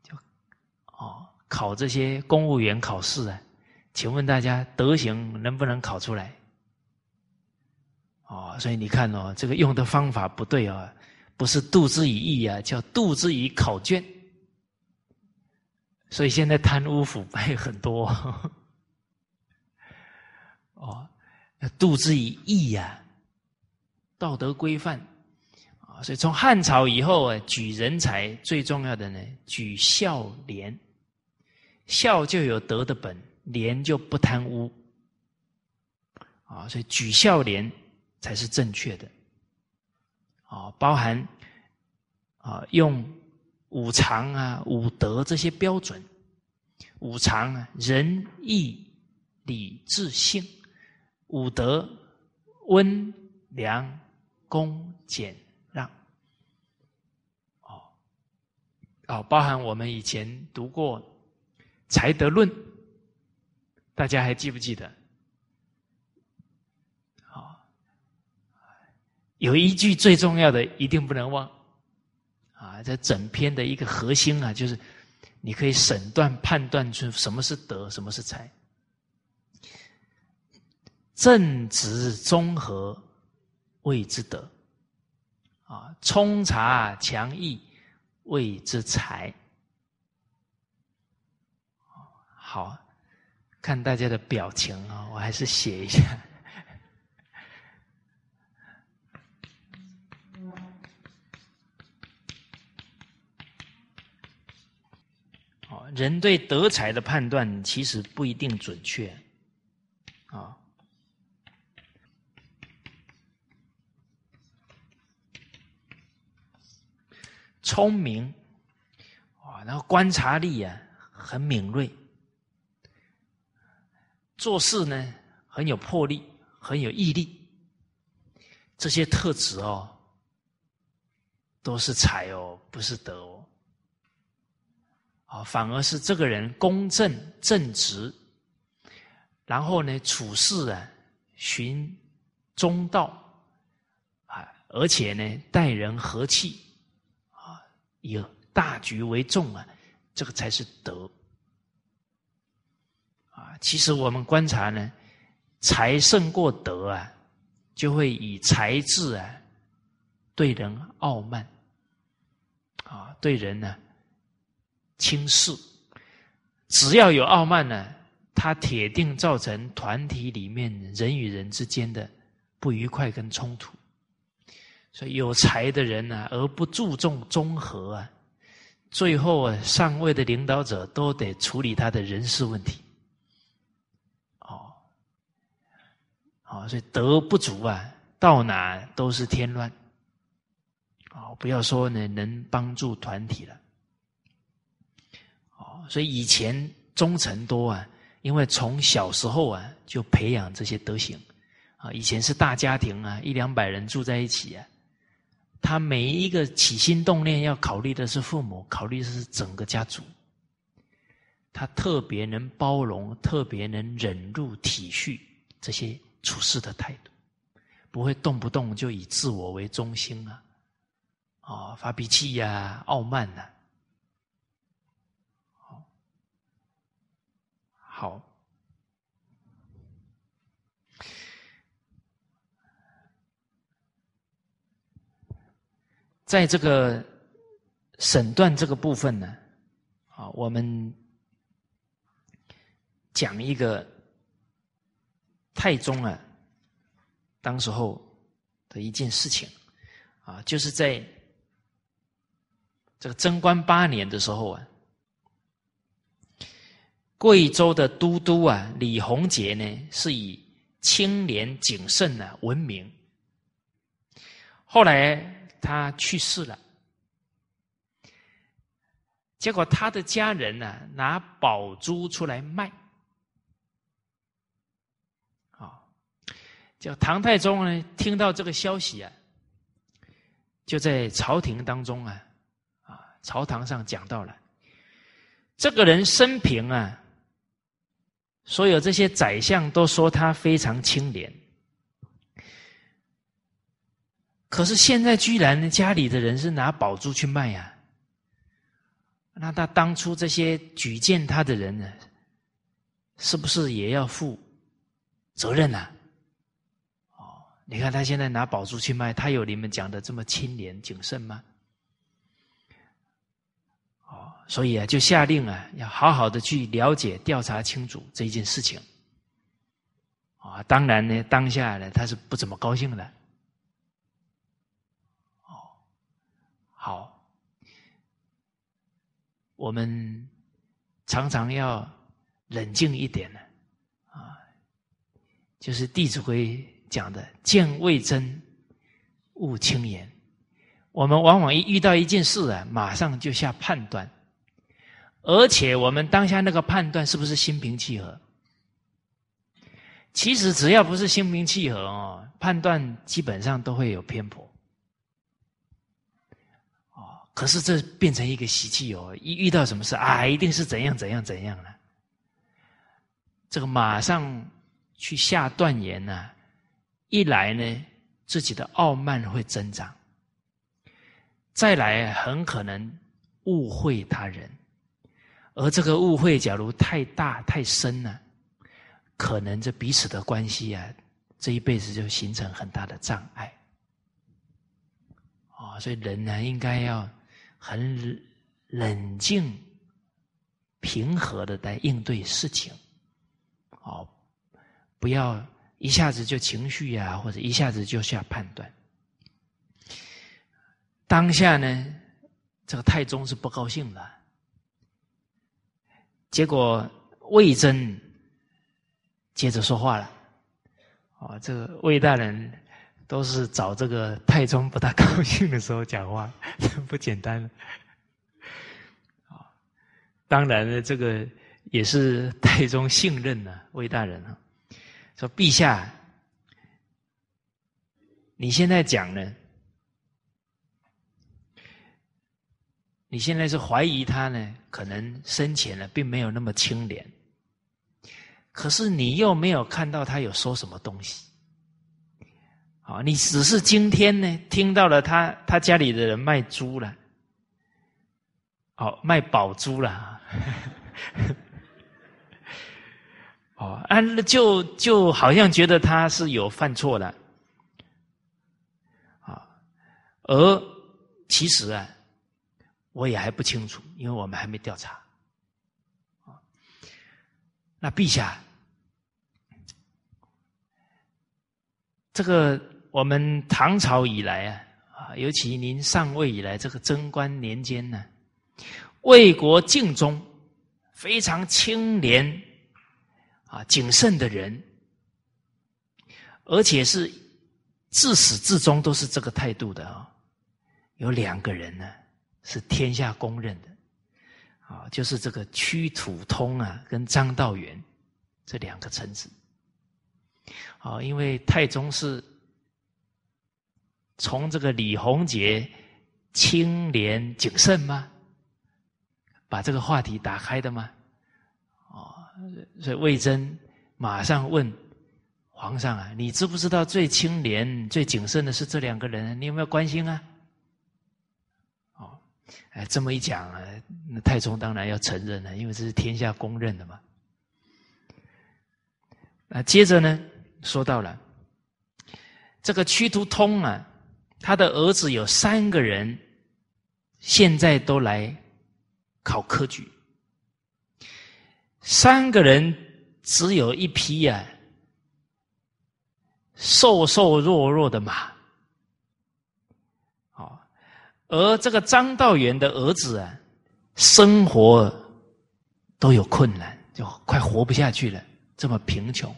就哦考这些公务员考试啊，请问大家德行能不能考出来？哦，所以你看哦，这个用的方法不对啊，不是度之以义啊，叫度之以考卷。所以现在贪污腐败很多。哦，要度之以义呀，道德规范啊。所以从汉朝以后啊，举人才最重要的呢，举孝廉。孝就有德的本，廉就不贪污。啊，所以举孝廉。才是正确的，啊，包含啊，用五常啊、五德这些标准，五常啊，仁义礼智信；五德，温良恭俭让。哦，哦，包含我们以前读过《才德论》，大家还记不记得？有一句最重要的，一定不能忘啊！这整篇的一个核心啊，就是你可以审断判断出什么是德，什么是才。正直综合谓之德啊，充察强毅谓之才。好看大家的表情啊，我还是写一下。人对德才的判断其实不一定准确，啊，聪明，啊，然后观察力啊很敏锐，做事呢很有魄力，很有毅力，这些特质哦，都是才哦，不是德哦。啊，反而是这个人公正正直，然后呢，处事啊循中道啊，而且呢待人和气，有大局为重啊，这个才是德啊。其实我们观察呢，才胜过德啊，就会以才智啊对人傲慢啊，对人呢。轻视，只要有傲慢呢，他铁定造成团体里面人与人之间的不愉快跟冲突。所以有才的人呢，而不注重综合啊，最后啊，上位的领导者都得处理他的人事问题。哦，哦，所以德不足啊，到哪都是添乱。哦，不要说呢，能帮助团体了。哦所以以前忠臣多啊，因为从小时候啊就培养这些德行啊。以前是大家庭啊，一两百人住在一起啊，他每一个起心动念要考虑的是父母，考虑的是整个家族。他特别能包容，特别能忍辱体恤这些处事的态度，不会动不动就以自我为中心啊，啊发脾气呀，傲慢呐。在这个审断这个部分呢，啊，我们讲一个太宗啊，当时候的一件事情啊，就是在这个贞观八年的时候啊。贵州的都督啊，李洪杰呢，是以清廉谨慎呢闻名。后来他去世了，结果他的家人呢拿宝珠出来卖，啊，叫唐太宗呢听到这个消息啊，就在朝廷当中啊，啊朝堂上讲到了，这个人生平啊。所有这些宰相都说他非常清廉，可是现在居然家里的人是拿宝珠去卖呀！那他当初这些举荐他的人呢，是不是也要负责任呢？哦，你看他现在拿宝珠去卖，他有你们讲的这么清廉谨慎吗？哦，所以啊，就下令啊，要好好的去了解、调查清楚这件事情。啊，当然呢，当下呢，他是不怎么高兴的。哦，好，我们常常要冷静一点呢。啊，就是《弟子规》讲的“见未真，勿轻言”。我们往往一遇到一件事啊，马上就下判断，而且我们当下那个判断是不是心平气和？其实只要不是心平气和哦，判断基本上都会有偏颇。可是这变成一个习气哦，一遇到什么事啊，一定是怎样怎样怎样了。这个马上去下断言呢，一来呢，自己的傲慢会增长；再来，很可能误会他人，而这个误会假如太大太深了。可能这彼此的关系啊，这一辈子就形成很大的障碍。啊，所以人呢，应该要很冷静、平和的在应对事情。哦，不要一下子就情绪啊，或者一下子就下判断。当下呢，这个太宗是不高兴了，结果魏征。接着说话了，哦，这个魏大人都是找这个太宗不大高兴的时候讲话，不简单。啊，当然呢，这个也是太宗信任呢，魏大人啊，说陛下，你现在讲呢，你现在是怀疑他呢，可能生前呢，并没有那么清廉。可是你又没有看到他有说什么东西，啊，你只是今天呢听到了他他家里的人卖猪了，哦，卖宝珠了，哦，啊，那就就好像觉得他是有犯错的，啊，而其实啊，我也还不清楚，因为我们还没调查。那陛下，这个我们唐朝以来啊，啊，尤其您上位以来，这个贞观年间呢，为国尽忠、非常清廉啊、谨慎的人，而且是自始至终都是这个态度的啊，有两个人呢，是天下公认的。啊，就是这个屈土通啊，跟张道元这两个臣子。啊，因为太宗是从这个李弘杰清廉谨慎吗？把这个话题打开的吗？哦，所以魏征马上问皇上啊，你知不知道最清廉、最谨慎的是这两个人？你有没有关心啊？哦哎，这么一讲啊，那太宗当然要承认了，因为这是天下公认的嘛。那接着呢，说到了这个屈突通啊，他的儿子有三个人，现在都来考科举，三个人只有一匹啊，瘦瘦弱弱的马。哦而这个张道元的儿子啊，生活都有困难，就快活不下去了，这么贫穷。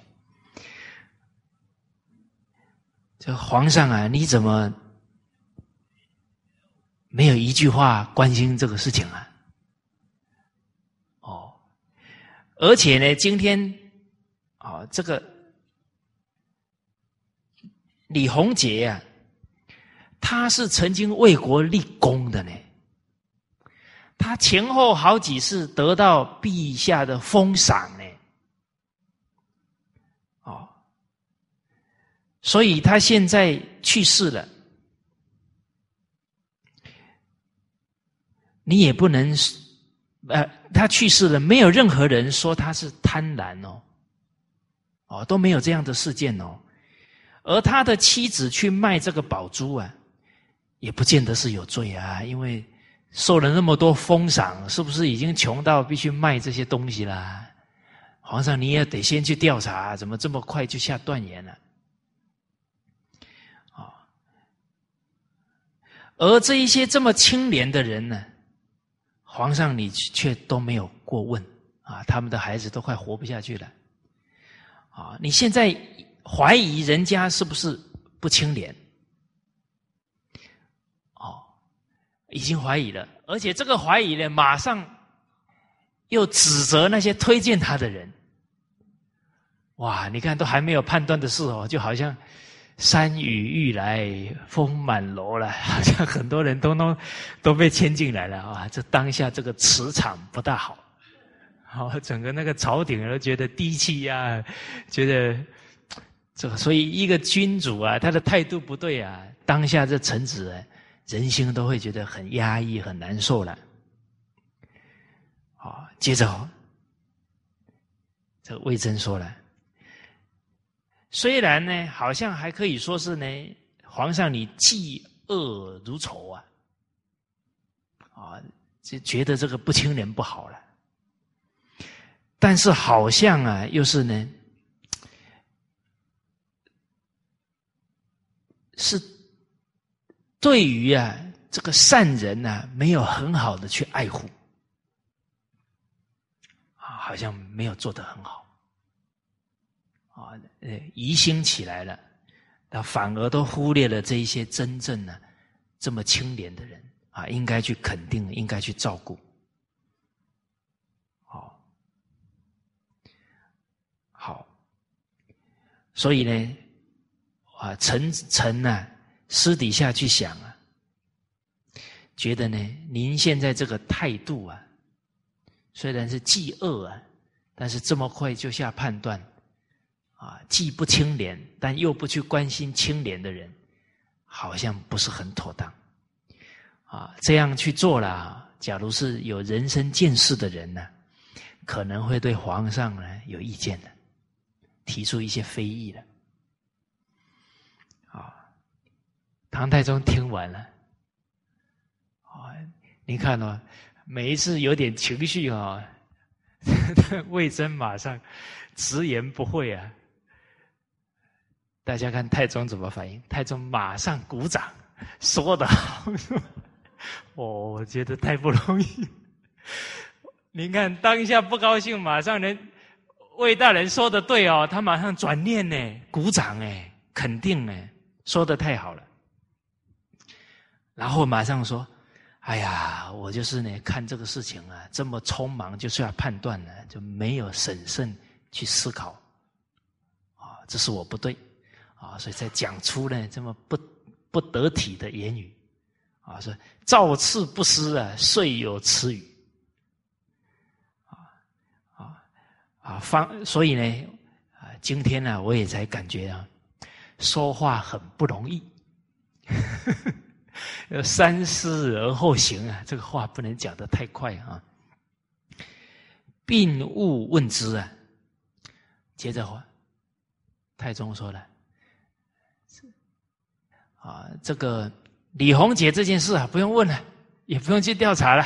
这皇上啊，你怎么没有一句话关心这个事情啊？哦，而且呢，今天啊，这个李洪杰呀。他是曾经为国立功的呢，他前后好几次得到陛下的封赏呢，哦，所以他现在去世了，你也不能呃，他去世了，没有任何人说他是贪婪哦，哦，都没有这样的事件哦。而他的妻子去卖这个宝珠啊，也不见得是有罪啊，因为受了那么多封赏，是不是已经穷到必须卖这些东西啦？皇上，你也得先去调查，怎么这么快就下断言了？啊，而这一些这么清廉的人呢？皇上，你却都没有过问啊！他们的孩子都快活不下去了，啊！你现在怀疑人家是不是不清廉？哦，已经怀疑了，而且这个怀疑呢，马上又指责那些推荐他的人。哇！你看，都还没有判断的事哦，就好像。山雨欲来风满楼了，好像很多人都都都被牵进来了啊！这当下这个磁场不大好，好，整个那个朝廷都觉得低气压，觉得这，所以一个君主啊，他的态度不对啊，当下这臣子人心都会觉得很压抑、很难受了。好，接着这魏征说了。虽然呢，好像还可以说是呢，皇上你嫉恶如仇啊，啊，就觉得这个不清廉不好了。但是好像啊，又是呢，是对于啊这个善人呢，没有很好的去爱护，啊，好像没有做得很好。啊，呃，疑心起来了，那反而都忽略了这一些真正的这么清廉的人啊，应该去肯定，应该去照顾。好，好，所以呢，啊，臣臣呢，私底下去想啊，觉得呢，您现在这个态度啊，虽然是嫉恶啊，但是这么快就下判断。啊，既不清廉，但又不去关心清廉的人，好像不是很妥当。啊，这样去做了，假如是有人生见识的人呢，可能会对皇上呢有意见的，提出一些非议的。啊，唐太宗听完了，啊，你看哦，每一次有点情绪啊，魏征马上直言不讳啊。大家看太宗怎么反应？太宗马上鼓掌，说的好，我，我觉得太不容易。您看当下不高兴，马上人魏大人说的对哦，他马上转念呢，鼓掌哎，肯定哎，说的太好了。然后马上说：“哎呀，我就是呢，看这个事情啊，这么匆忙就是要判断呢，就没有审慎去思考，啊，这是我不对。”啊，所以才讲出呢这么不不得体的言语，啊，说造次不思啊，遂有此语，啊啊啊方，所以呢啊，今天呢我也才感觉啊，说话很不容易，要三思而后行啊，这个话不能讲的太快啊，并勿问之啊，接着话，太宗说了。啊，这个李红姐这件事啊，不用问了，也不用去调查了。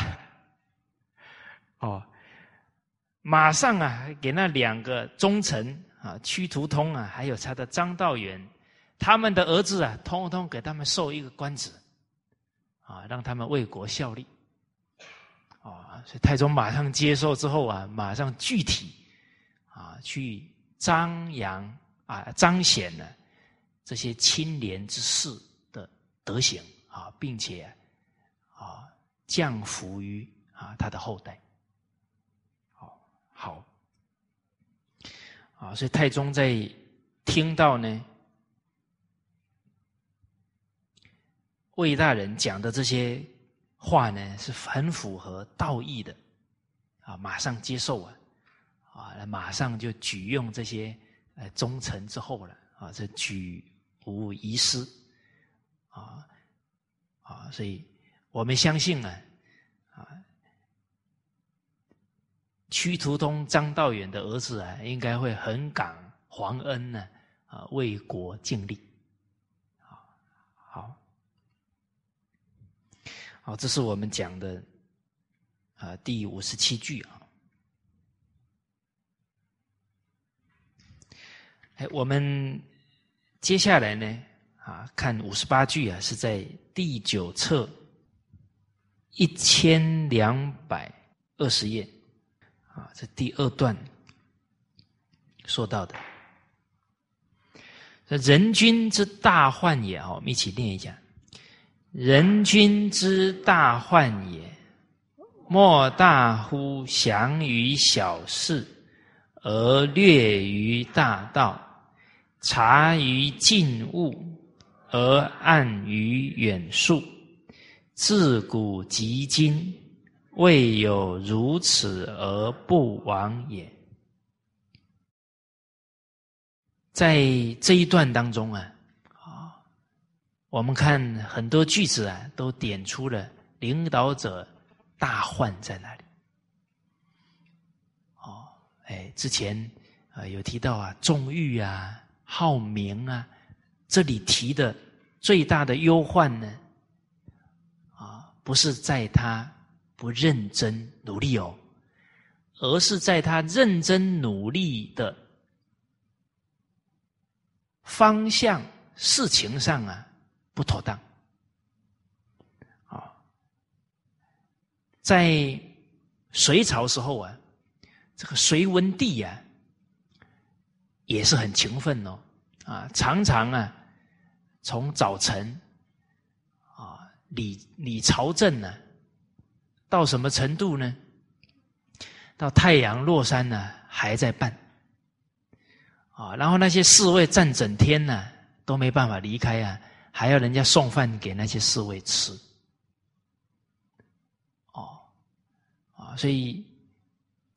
哦，马上啊，给那两个忠臣啊，屈图通啊，还有他的张道元，他们的儿子啊，通通给他们授一个官职，啊，让他们为国效力。啊，所以太宗马上接受之后啊，马上具体啊，去张扬啊，彰显了这些清廉之士的。德行啊，并且啊降服于啊他的后代，好好啊，所以太宗在听到呢魏大人讲的这些话呢，是很符合道义的啊，马上接受啊啊，马上就举用这些呃忠臣之后了啊，这举无遗失。啊，啊，所以我们相信啊，啊，屈途通张道远的儿子啊，应该会很感皇恩呢，啊，为国尽力。好，好，好，这是我们讲的啊第五十七句啊。哎，我们接下来呢啊，看五十八句啊，是在第九册一千两百二十页。啊，这第二段说到的，人君之大患也哦，我们一起念一下：人君之大患也，莫大乎降于小事，而略于大道；察于近物，而暗于远术。自古及今。未有如此而不亡也。在这一段当中啊，啊，我们看很多句子啊，都点出了领导者大患在哪里。哦，哎，之前啊有提到啊，纵欲啊，好名啊，这里提的最大的忧患呢，啊，不是在他。不认真努力哦，而是在他认真努力的方向、事情上啊不妥当。啊，在隋朝时候啊，这个隋文帝呀也是很勤奋哦，啊，常常啊从早晨啊理理朝政呢。到什么程度呢？到太阳落山呢，还在办啊！然后那些侍卫站整天呢，都没办法离开啊，还要人家送饭给那些侍卫吃。哦，啊，所以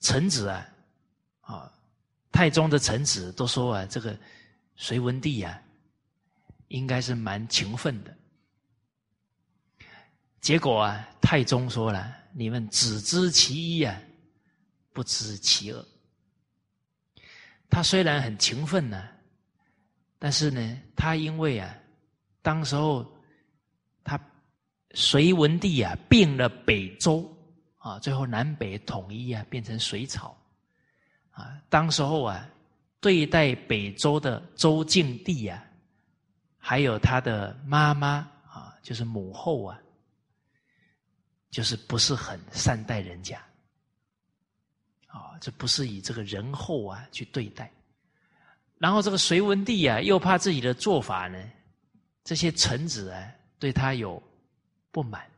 臣子，啊，太宗的臣子都说啊，这个隋文帝啊，应该是蛮勤奋的。结果啊，太宗说了。你们只知其一啊，不知其二。他虽然很勤奋呢，但是呢，他因为啊，当时候他隋文帝啊并了北周啊，最后南北统一啊，变成隋朝当时候啊，对待北周的周敬帝啊，还有他的妈妈啊，就是母后啊。就是不是很善待人家，啊，这不是以这个仁厚啊去对待。然后这个隋文帝啊，又怕自己的做法呢，这些臣子啊对他有不满，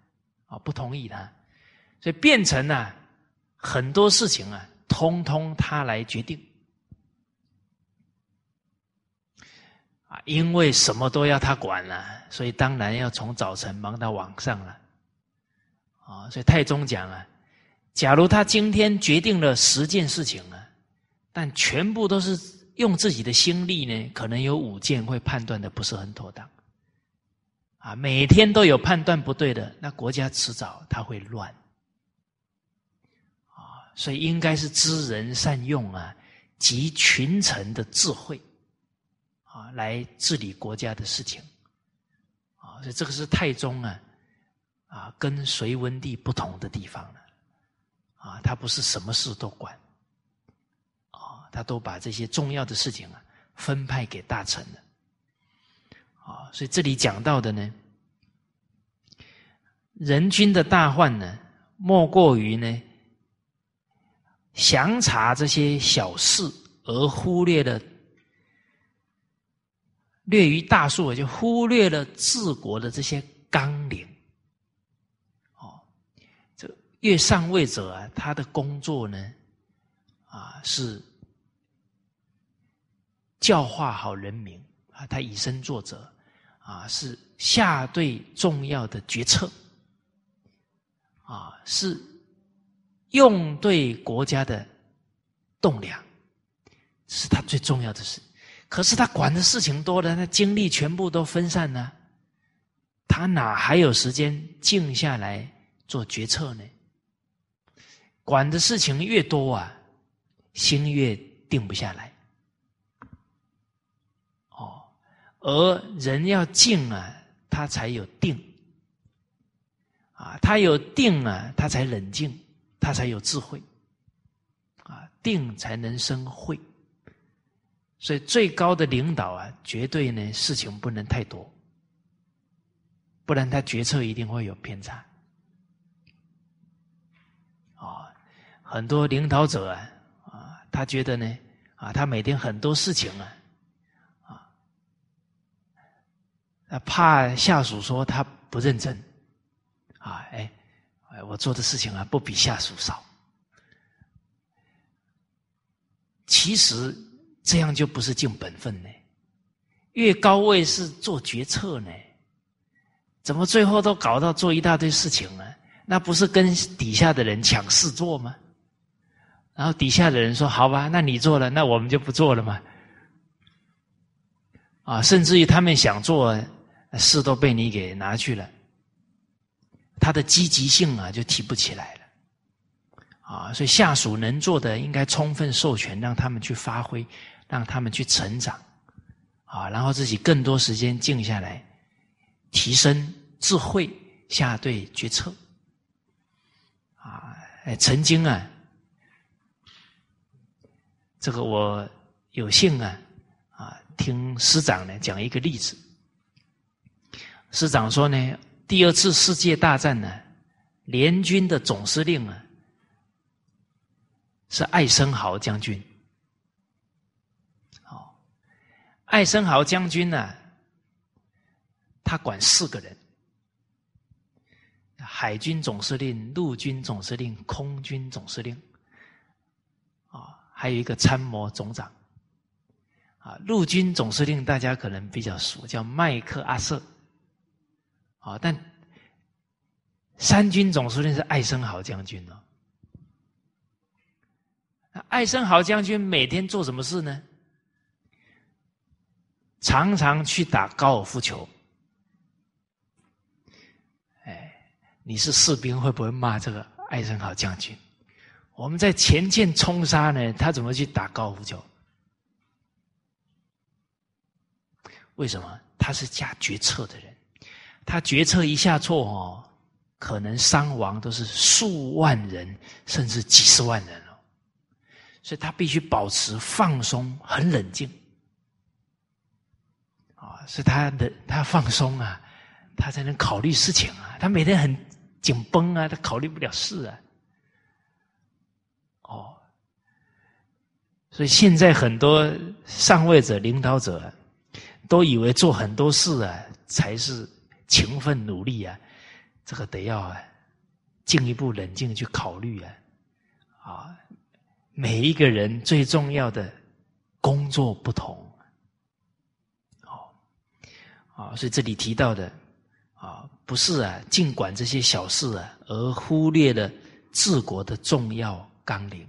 啊不同意他，所以变成了很多事情啊，通通他来决定。啊，因为什么都要他管了，所以当然要从早晨忙到晚上了。啊，所以太宗讲啊，假如他今天决定了十件事情啊，但全部都是用自己的心力呢，可能有五件会判断的不是很妥当。啊，每天都有判断不对的，那国家迟早他会乱。所以应该是知人善用啊，集群臣的智慧，啊，来治理国家的事情。啊，所以这个是太宗啊。啊，跟隋文帝不同的地方了，啊，他不是什么事都管，啊，他都把这些重要的事情啊分派给大臣了，啊，所以这里讲到的呢，人君的大患呢，莫过于呢，详查这些小事而忽略了略于大数，就忽略了治国的这些纲领。哦，这越上位者啊，他的工作呢，啊是教化好人民啊，他以身作则啊，是下对重要的决策啊，是用对国家的栋梁，是他最重要的事。可是他管的事情多了，他精力全部都分散了，他哪还有时间静下来做决策呢？管的事情越多啊，心越定不下来。哦，而人要静啊，他才有定。啊，他有定啊，他才冷静，他才有智慧。啊，定才能生慧。所以最高的领导啊，绝对呢事情不能太多，不然他决策一定会有偏差。啊，很多领导者啊，啊，他觉得呢，啊，他每天很多事情啊，啊，怕下属说他不认真。啊，哎，哎，我做的事情啊，不比下属少。其实这样就不是尽本分呢。越高位是做决策呢，怎么最后都搞到做一大堆事情呢？那不是跟底下的人抢事做吗？然后底下的人说：“好吧，那你做了，那我们就不做了嘛。”啊，甚至于他们想做事都被你给拿去了。他的积极性啊，就提不起来了，啊，所以下属能做的，应该充分授权，让他们去发挥，让他们去成长，啊，然后自己更多时间静下来，提升智慧，下对决策，啊，哎，曾经啊，这个我有幸啊，啊，听师长呢讲一个例子，师长说呢。第二次世界大战呢，联军的总司令啊是艾森豪将军。好，艾森豪将军呢，他管四个人：海军总司令、陆军总司令、空军总司令，啊，还有一个参谋总长。啊，陆军总司令大家可能比较熟，叫麦克阿瑟。啊，但三军总司令是艾森豪将军哦。艾森豪将军每天做什么事呢？常常去打高尔夫球。哎，你是士兵会不会骂这个艾森豪将军？我们在前线冲杀呢，他怎么去打高尔夫球？为什么？他是下决策的人。他决策一下错哦，可能伤亡都是数万人，甚至几十万人哦。所以他必须保持放松，很冷静。啊，是他的他放松啊，他才能考虑事情啊。他每天很紧绷啊，他考虑不了事啊。哦，所以现在很多上位者、领导者都以为做很多事啊才是。勤奋努力啊，这个得要啊进一步冷静去考虑啊，啊，每一个人最重要的工作不同，哦，啊，所以这里提到的啊，不是啊，尽管这些小事啊，而忽略了治国的重要纲领，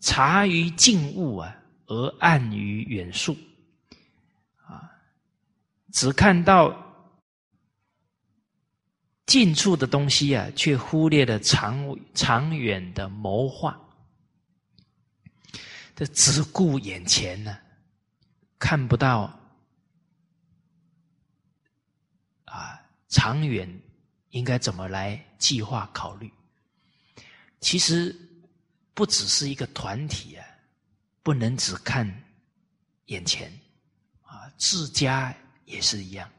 察于静物啊，而暗于远处。只看到近处的东西啊，却忽略了长长远的谋划。这只顾眼前呢，看不到啊，长远应该怎么来计划考虑？其实不只是一个团体啊，不能只看眼前啊，自家。也是一样，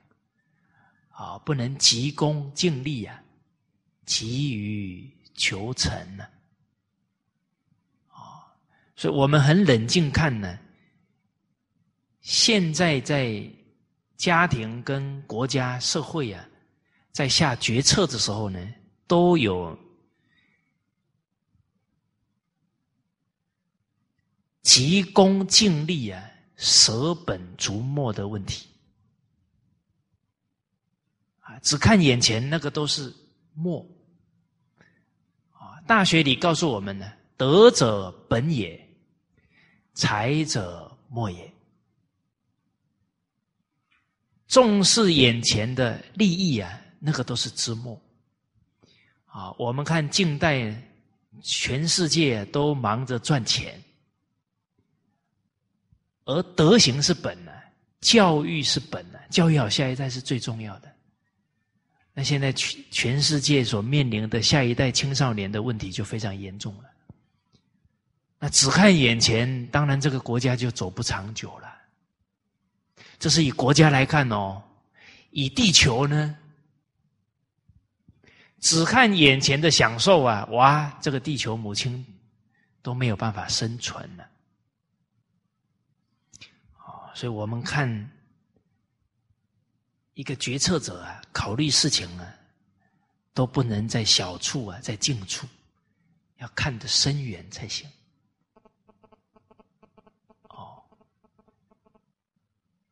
啊，不能急功近利啊，急于求成呢，啊，所以我们很冷静看呢。现在在家庭跟国家社会啊，在下决策的时候呢，都有急功近利啊、舍本逐末的问题。只看眼前那个都是末啊！大学里告诉我们呢：德者本也，才者末也。重视眼前的利益啊，那个都是之末啊，我们看近代，全世界都忙着赚钱，而德行是本呢，教育是本呢，教育好下一代是最重要的。那现在全全世界所面临的下一代青少年的问题就非常严重了。那只看眼前，当然这个国家就走不长久了。这是以国家来看哦，以地球呢，只看眼前的享受啊，哇，这个地球母亲都没有办法生存了。哦，所以我们看。一个决策者啊，考虑事情啊，都不能在小处啊，在近处，要看得深远才行。哦，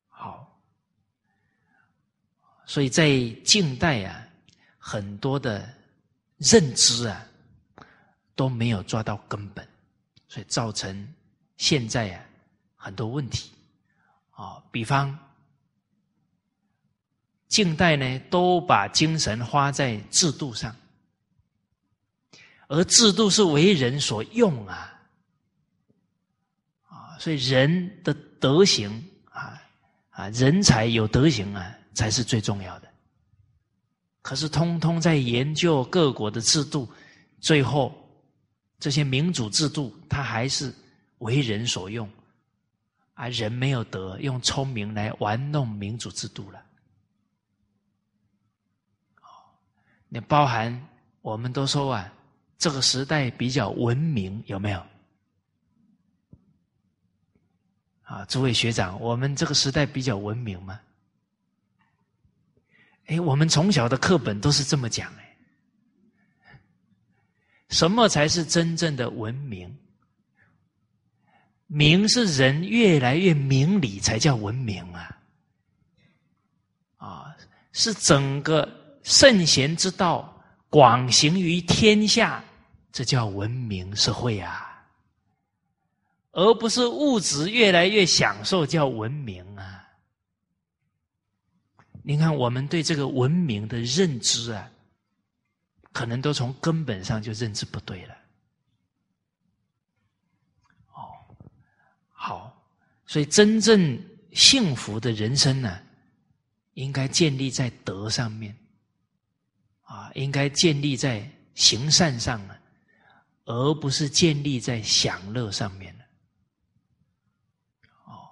好，所以在近代啊，很多的认知啊都没有抓到根本，所以造成现在啊很多问题。啊，比方。近代呢，都把精神花在制度上，而制度是为人所用啊，啊，所以人的德行啊，啊，人才有德行啊，才是最重要的。可是，通通在研究各国的制度，最后这些民主制度，它还是为人所用，啊，人没有德，用聪明来玩弄民主制度了。也包含我们都说啊，这个时代比较文明，有没有？啊，诸位学长，我们这个时代比较文明吗？哎，我们从小的课本都是这么讲哎。什么才是真正的文明？明是人越来越明理，才叫文明啊！啊，是整个。圣贤之道广行于天下，这叫文明社会啊，而不是物质越来越享受叫文明啊。你看，我们对这个文明的认知啊，可能都从根本上就认知不对了。哦，好，所以真正幸福的人生呢，应该建立在德上面。啊，应该建立在行善上啊，而不是建立在享乐上面哦，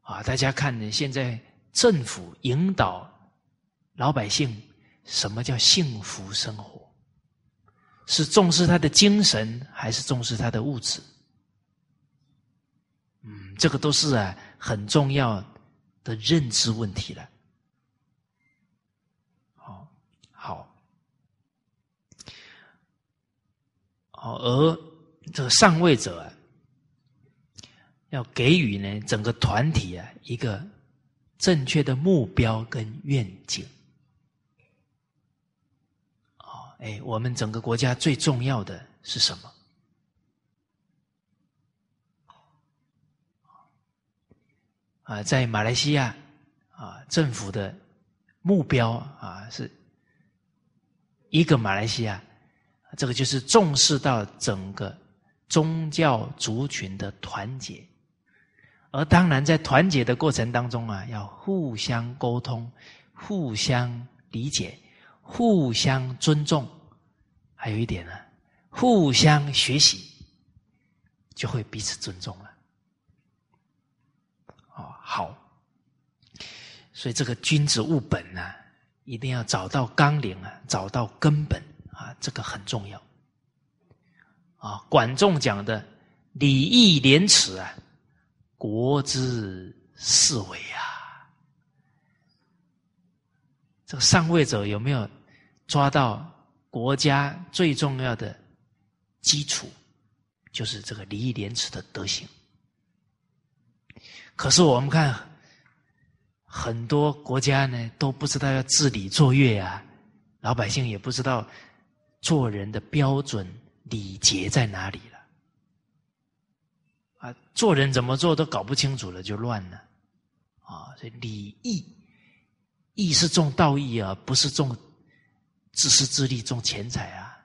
啊，大家看呢，现在政府引导老百姓，什么叫幸福生活？是重视他的精神，还是重视他的物质？嗯，这个都是啊很重要的认知问题了。哦，而这个上位者啊要给予呢整个团体啊一个正确的目标跟愿景。哦，哎，我们整个国家最重要的是什么？啊，在马来西亚啊，政府的目标啊是一个马来西亚。这个就是重视到整个宗教族群的团结，而当然在团结的过程当中啊，要互相沟通、互相理解、互相尊重，还有一点呢，互相学习，就会彼此尊重了。哦，好，所以这个君子务本呢，一定要找到纲领啊，找到根本。啊，这个很重要。啊，管仲讲的礼义廉耻啊，国之四维啊。这个上位者有没有抓到国家最重要的基础？就是这个礼义廉耻的德行。可是我们看很多国家呢，都不知道要治理作乐啊，老百姓也不知道。做人的标准礼节在哪里了？啊，做人怎么做都搞不清楚了，就乱了。啊，所以礼义，义是重道义啊，不是重自私自利、重钱财啊，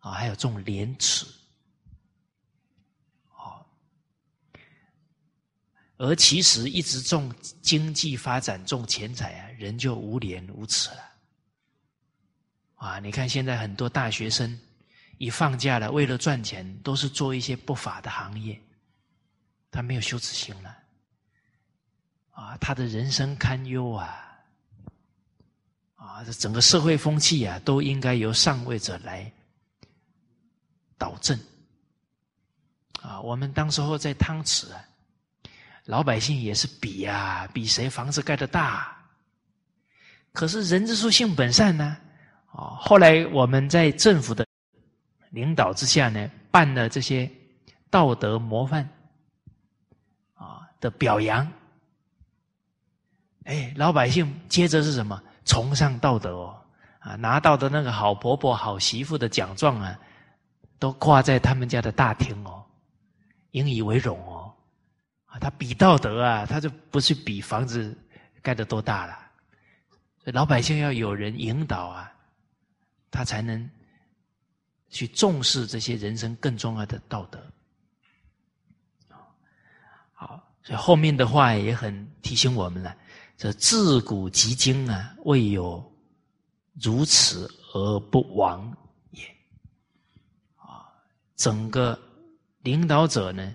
啊，还有重廉耻，哦，而其实一直重经济发展、重钱财啊，人就无廉无耻了。啊，你看现在很多大学生一放假了，为了赚钱，都是做一些不法的行业，他没有羞耻心了，啊，他的人生堪忧啊。啊，这整个社会风气啊，都应该由上位者来导正。啊，我们当时候在汤池啊，老百姓也是比啊，比谁房子盖的大。可是人之初性本善呢，啊后来我们在政府的领导之下呢，办了这些道德模范啊的表扬。哎，老百姓接着是什么？崇尚道德哦，啊，拿到的那个好婆婆、好媳妇的奖状啊，都挂在他们家的大厅哦，引以为荣哦，啊，他比道德啊，他就不是比房子盖得多大了，老百姓要有人引导啊，他才能去重视这些人生更重要的道德。好，所以后面的话也很提醒我们了。这自古及今啊，未有如此而不亡也。啊，整个领导者呢，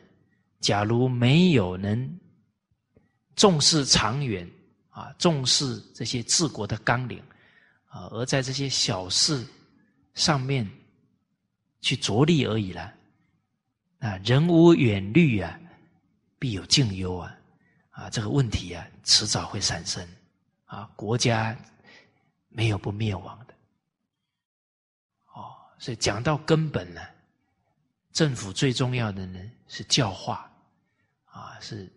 假如没有能重视长远啊，重视这些治国的纲领而在这些小事上面去着力而已了，啊，人无远虑啊，必有近忧啊。啊，这个问题啊，迟早会产生。啊，国家没有不灭亡的。哦，所以讲到根本呢，政府最重要的呢是教化，啊，是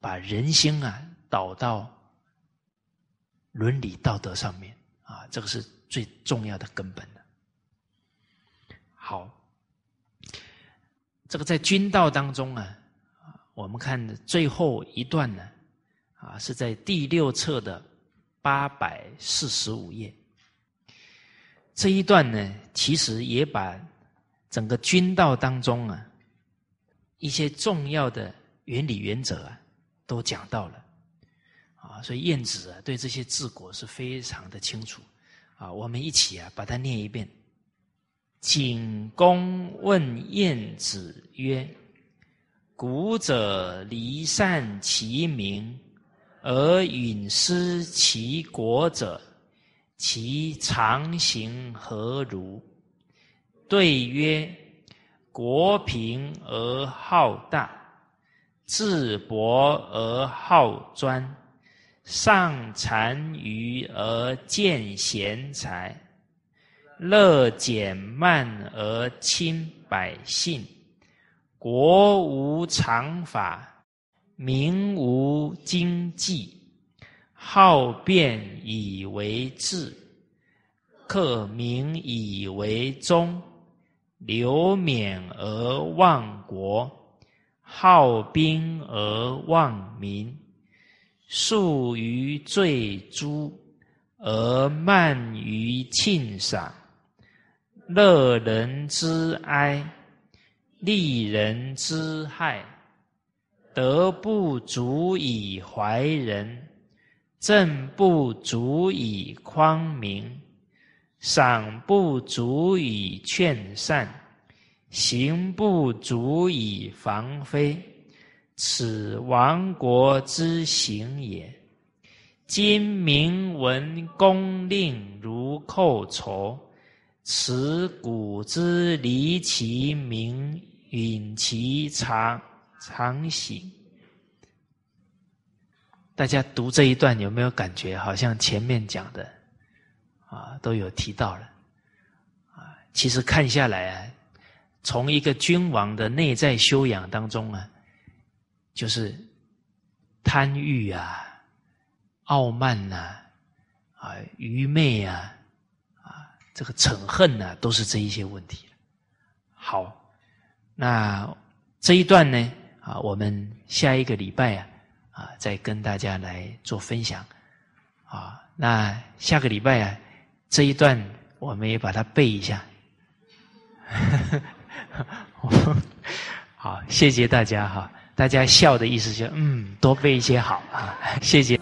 把人心啊导到伦理道德上面。啊，这个是最重要的根本的。好，这个在军道当中啊。我们看最后一段呢，啊，是在第六册的八百四十五页。这一段呢，其实也把整个军道当中啊一些重要的原理原则啊都讲到了，所以晏子啊对这些治国是非常的清楚，啊，我们一起啊把它念一遍。景公问晏子曰。古者离散其民而允失其国者，其常行何如？对曰：国贫而好大，智薄而好专，上残余而见贤才，乐减慢而亲百姓。国无常法，民无经济，好辩以为治，克民以为忠，留免而忘国，好兵而忘民，术于罪诛而慢于庆赏，乐人之哀。利人之害，德不足以怀人，政不足以匡民，赏不足以劝善，行不足以防非，此亡国之行也。今明闻公令如寇仇，此古之离其名。允其常常行，大家读这一段有没有感觉？好像前面讲的啊都有提到了啊。其实看下来啊，从一个君王的内在修养当中啊，就是贪欲啊、傲慢呐、啊愚昧啊、啊这个嗔恨呐，都是这一些问题。好。那这一段呢啊，我们下一个礼拜啊啊，再跟大家来做分享啊。那下个礼拜啊，这一段我们也把它背一下。好，谢谢大家哈！大家笑的意思就嗯，多背一些好啊，谢谢。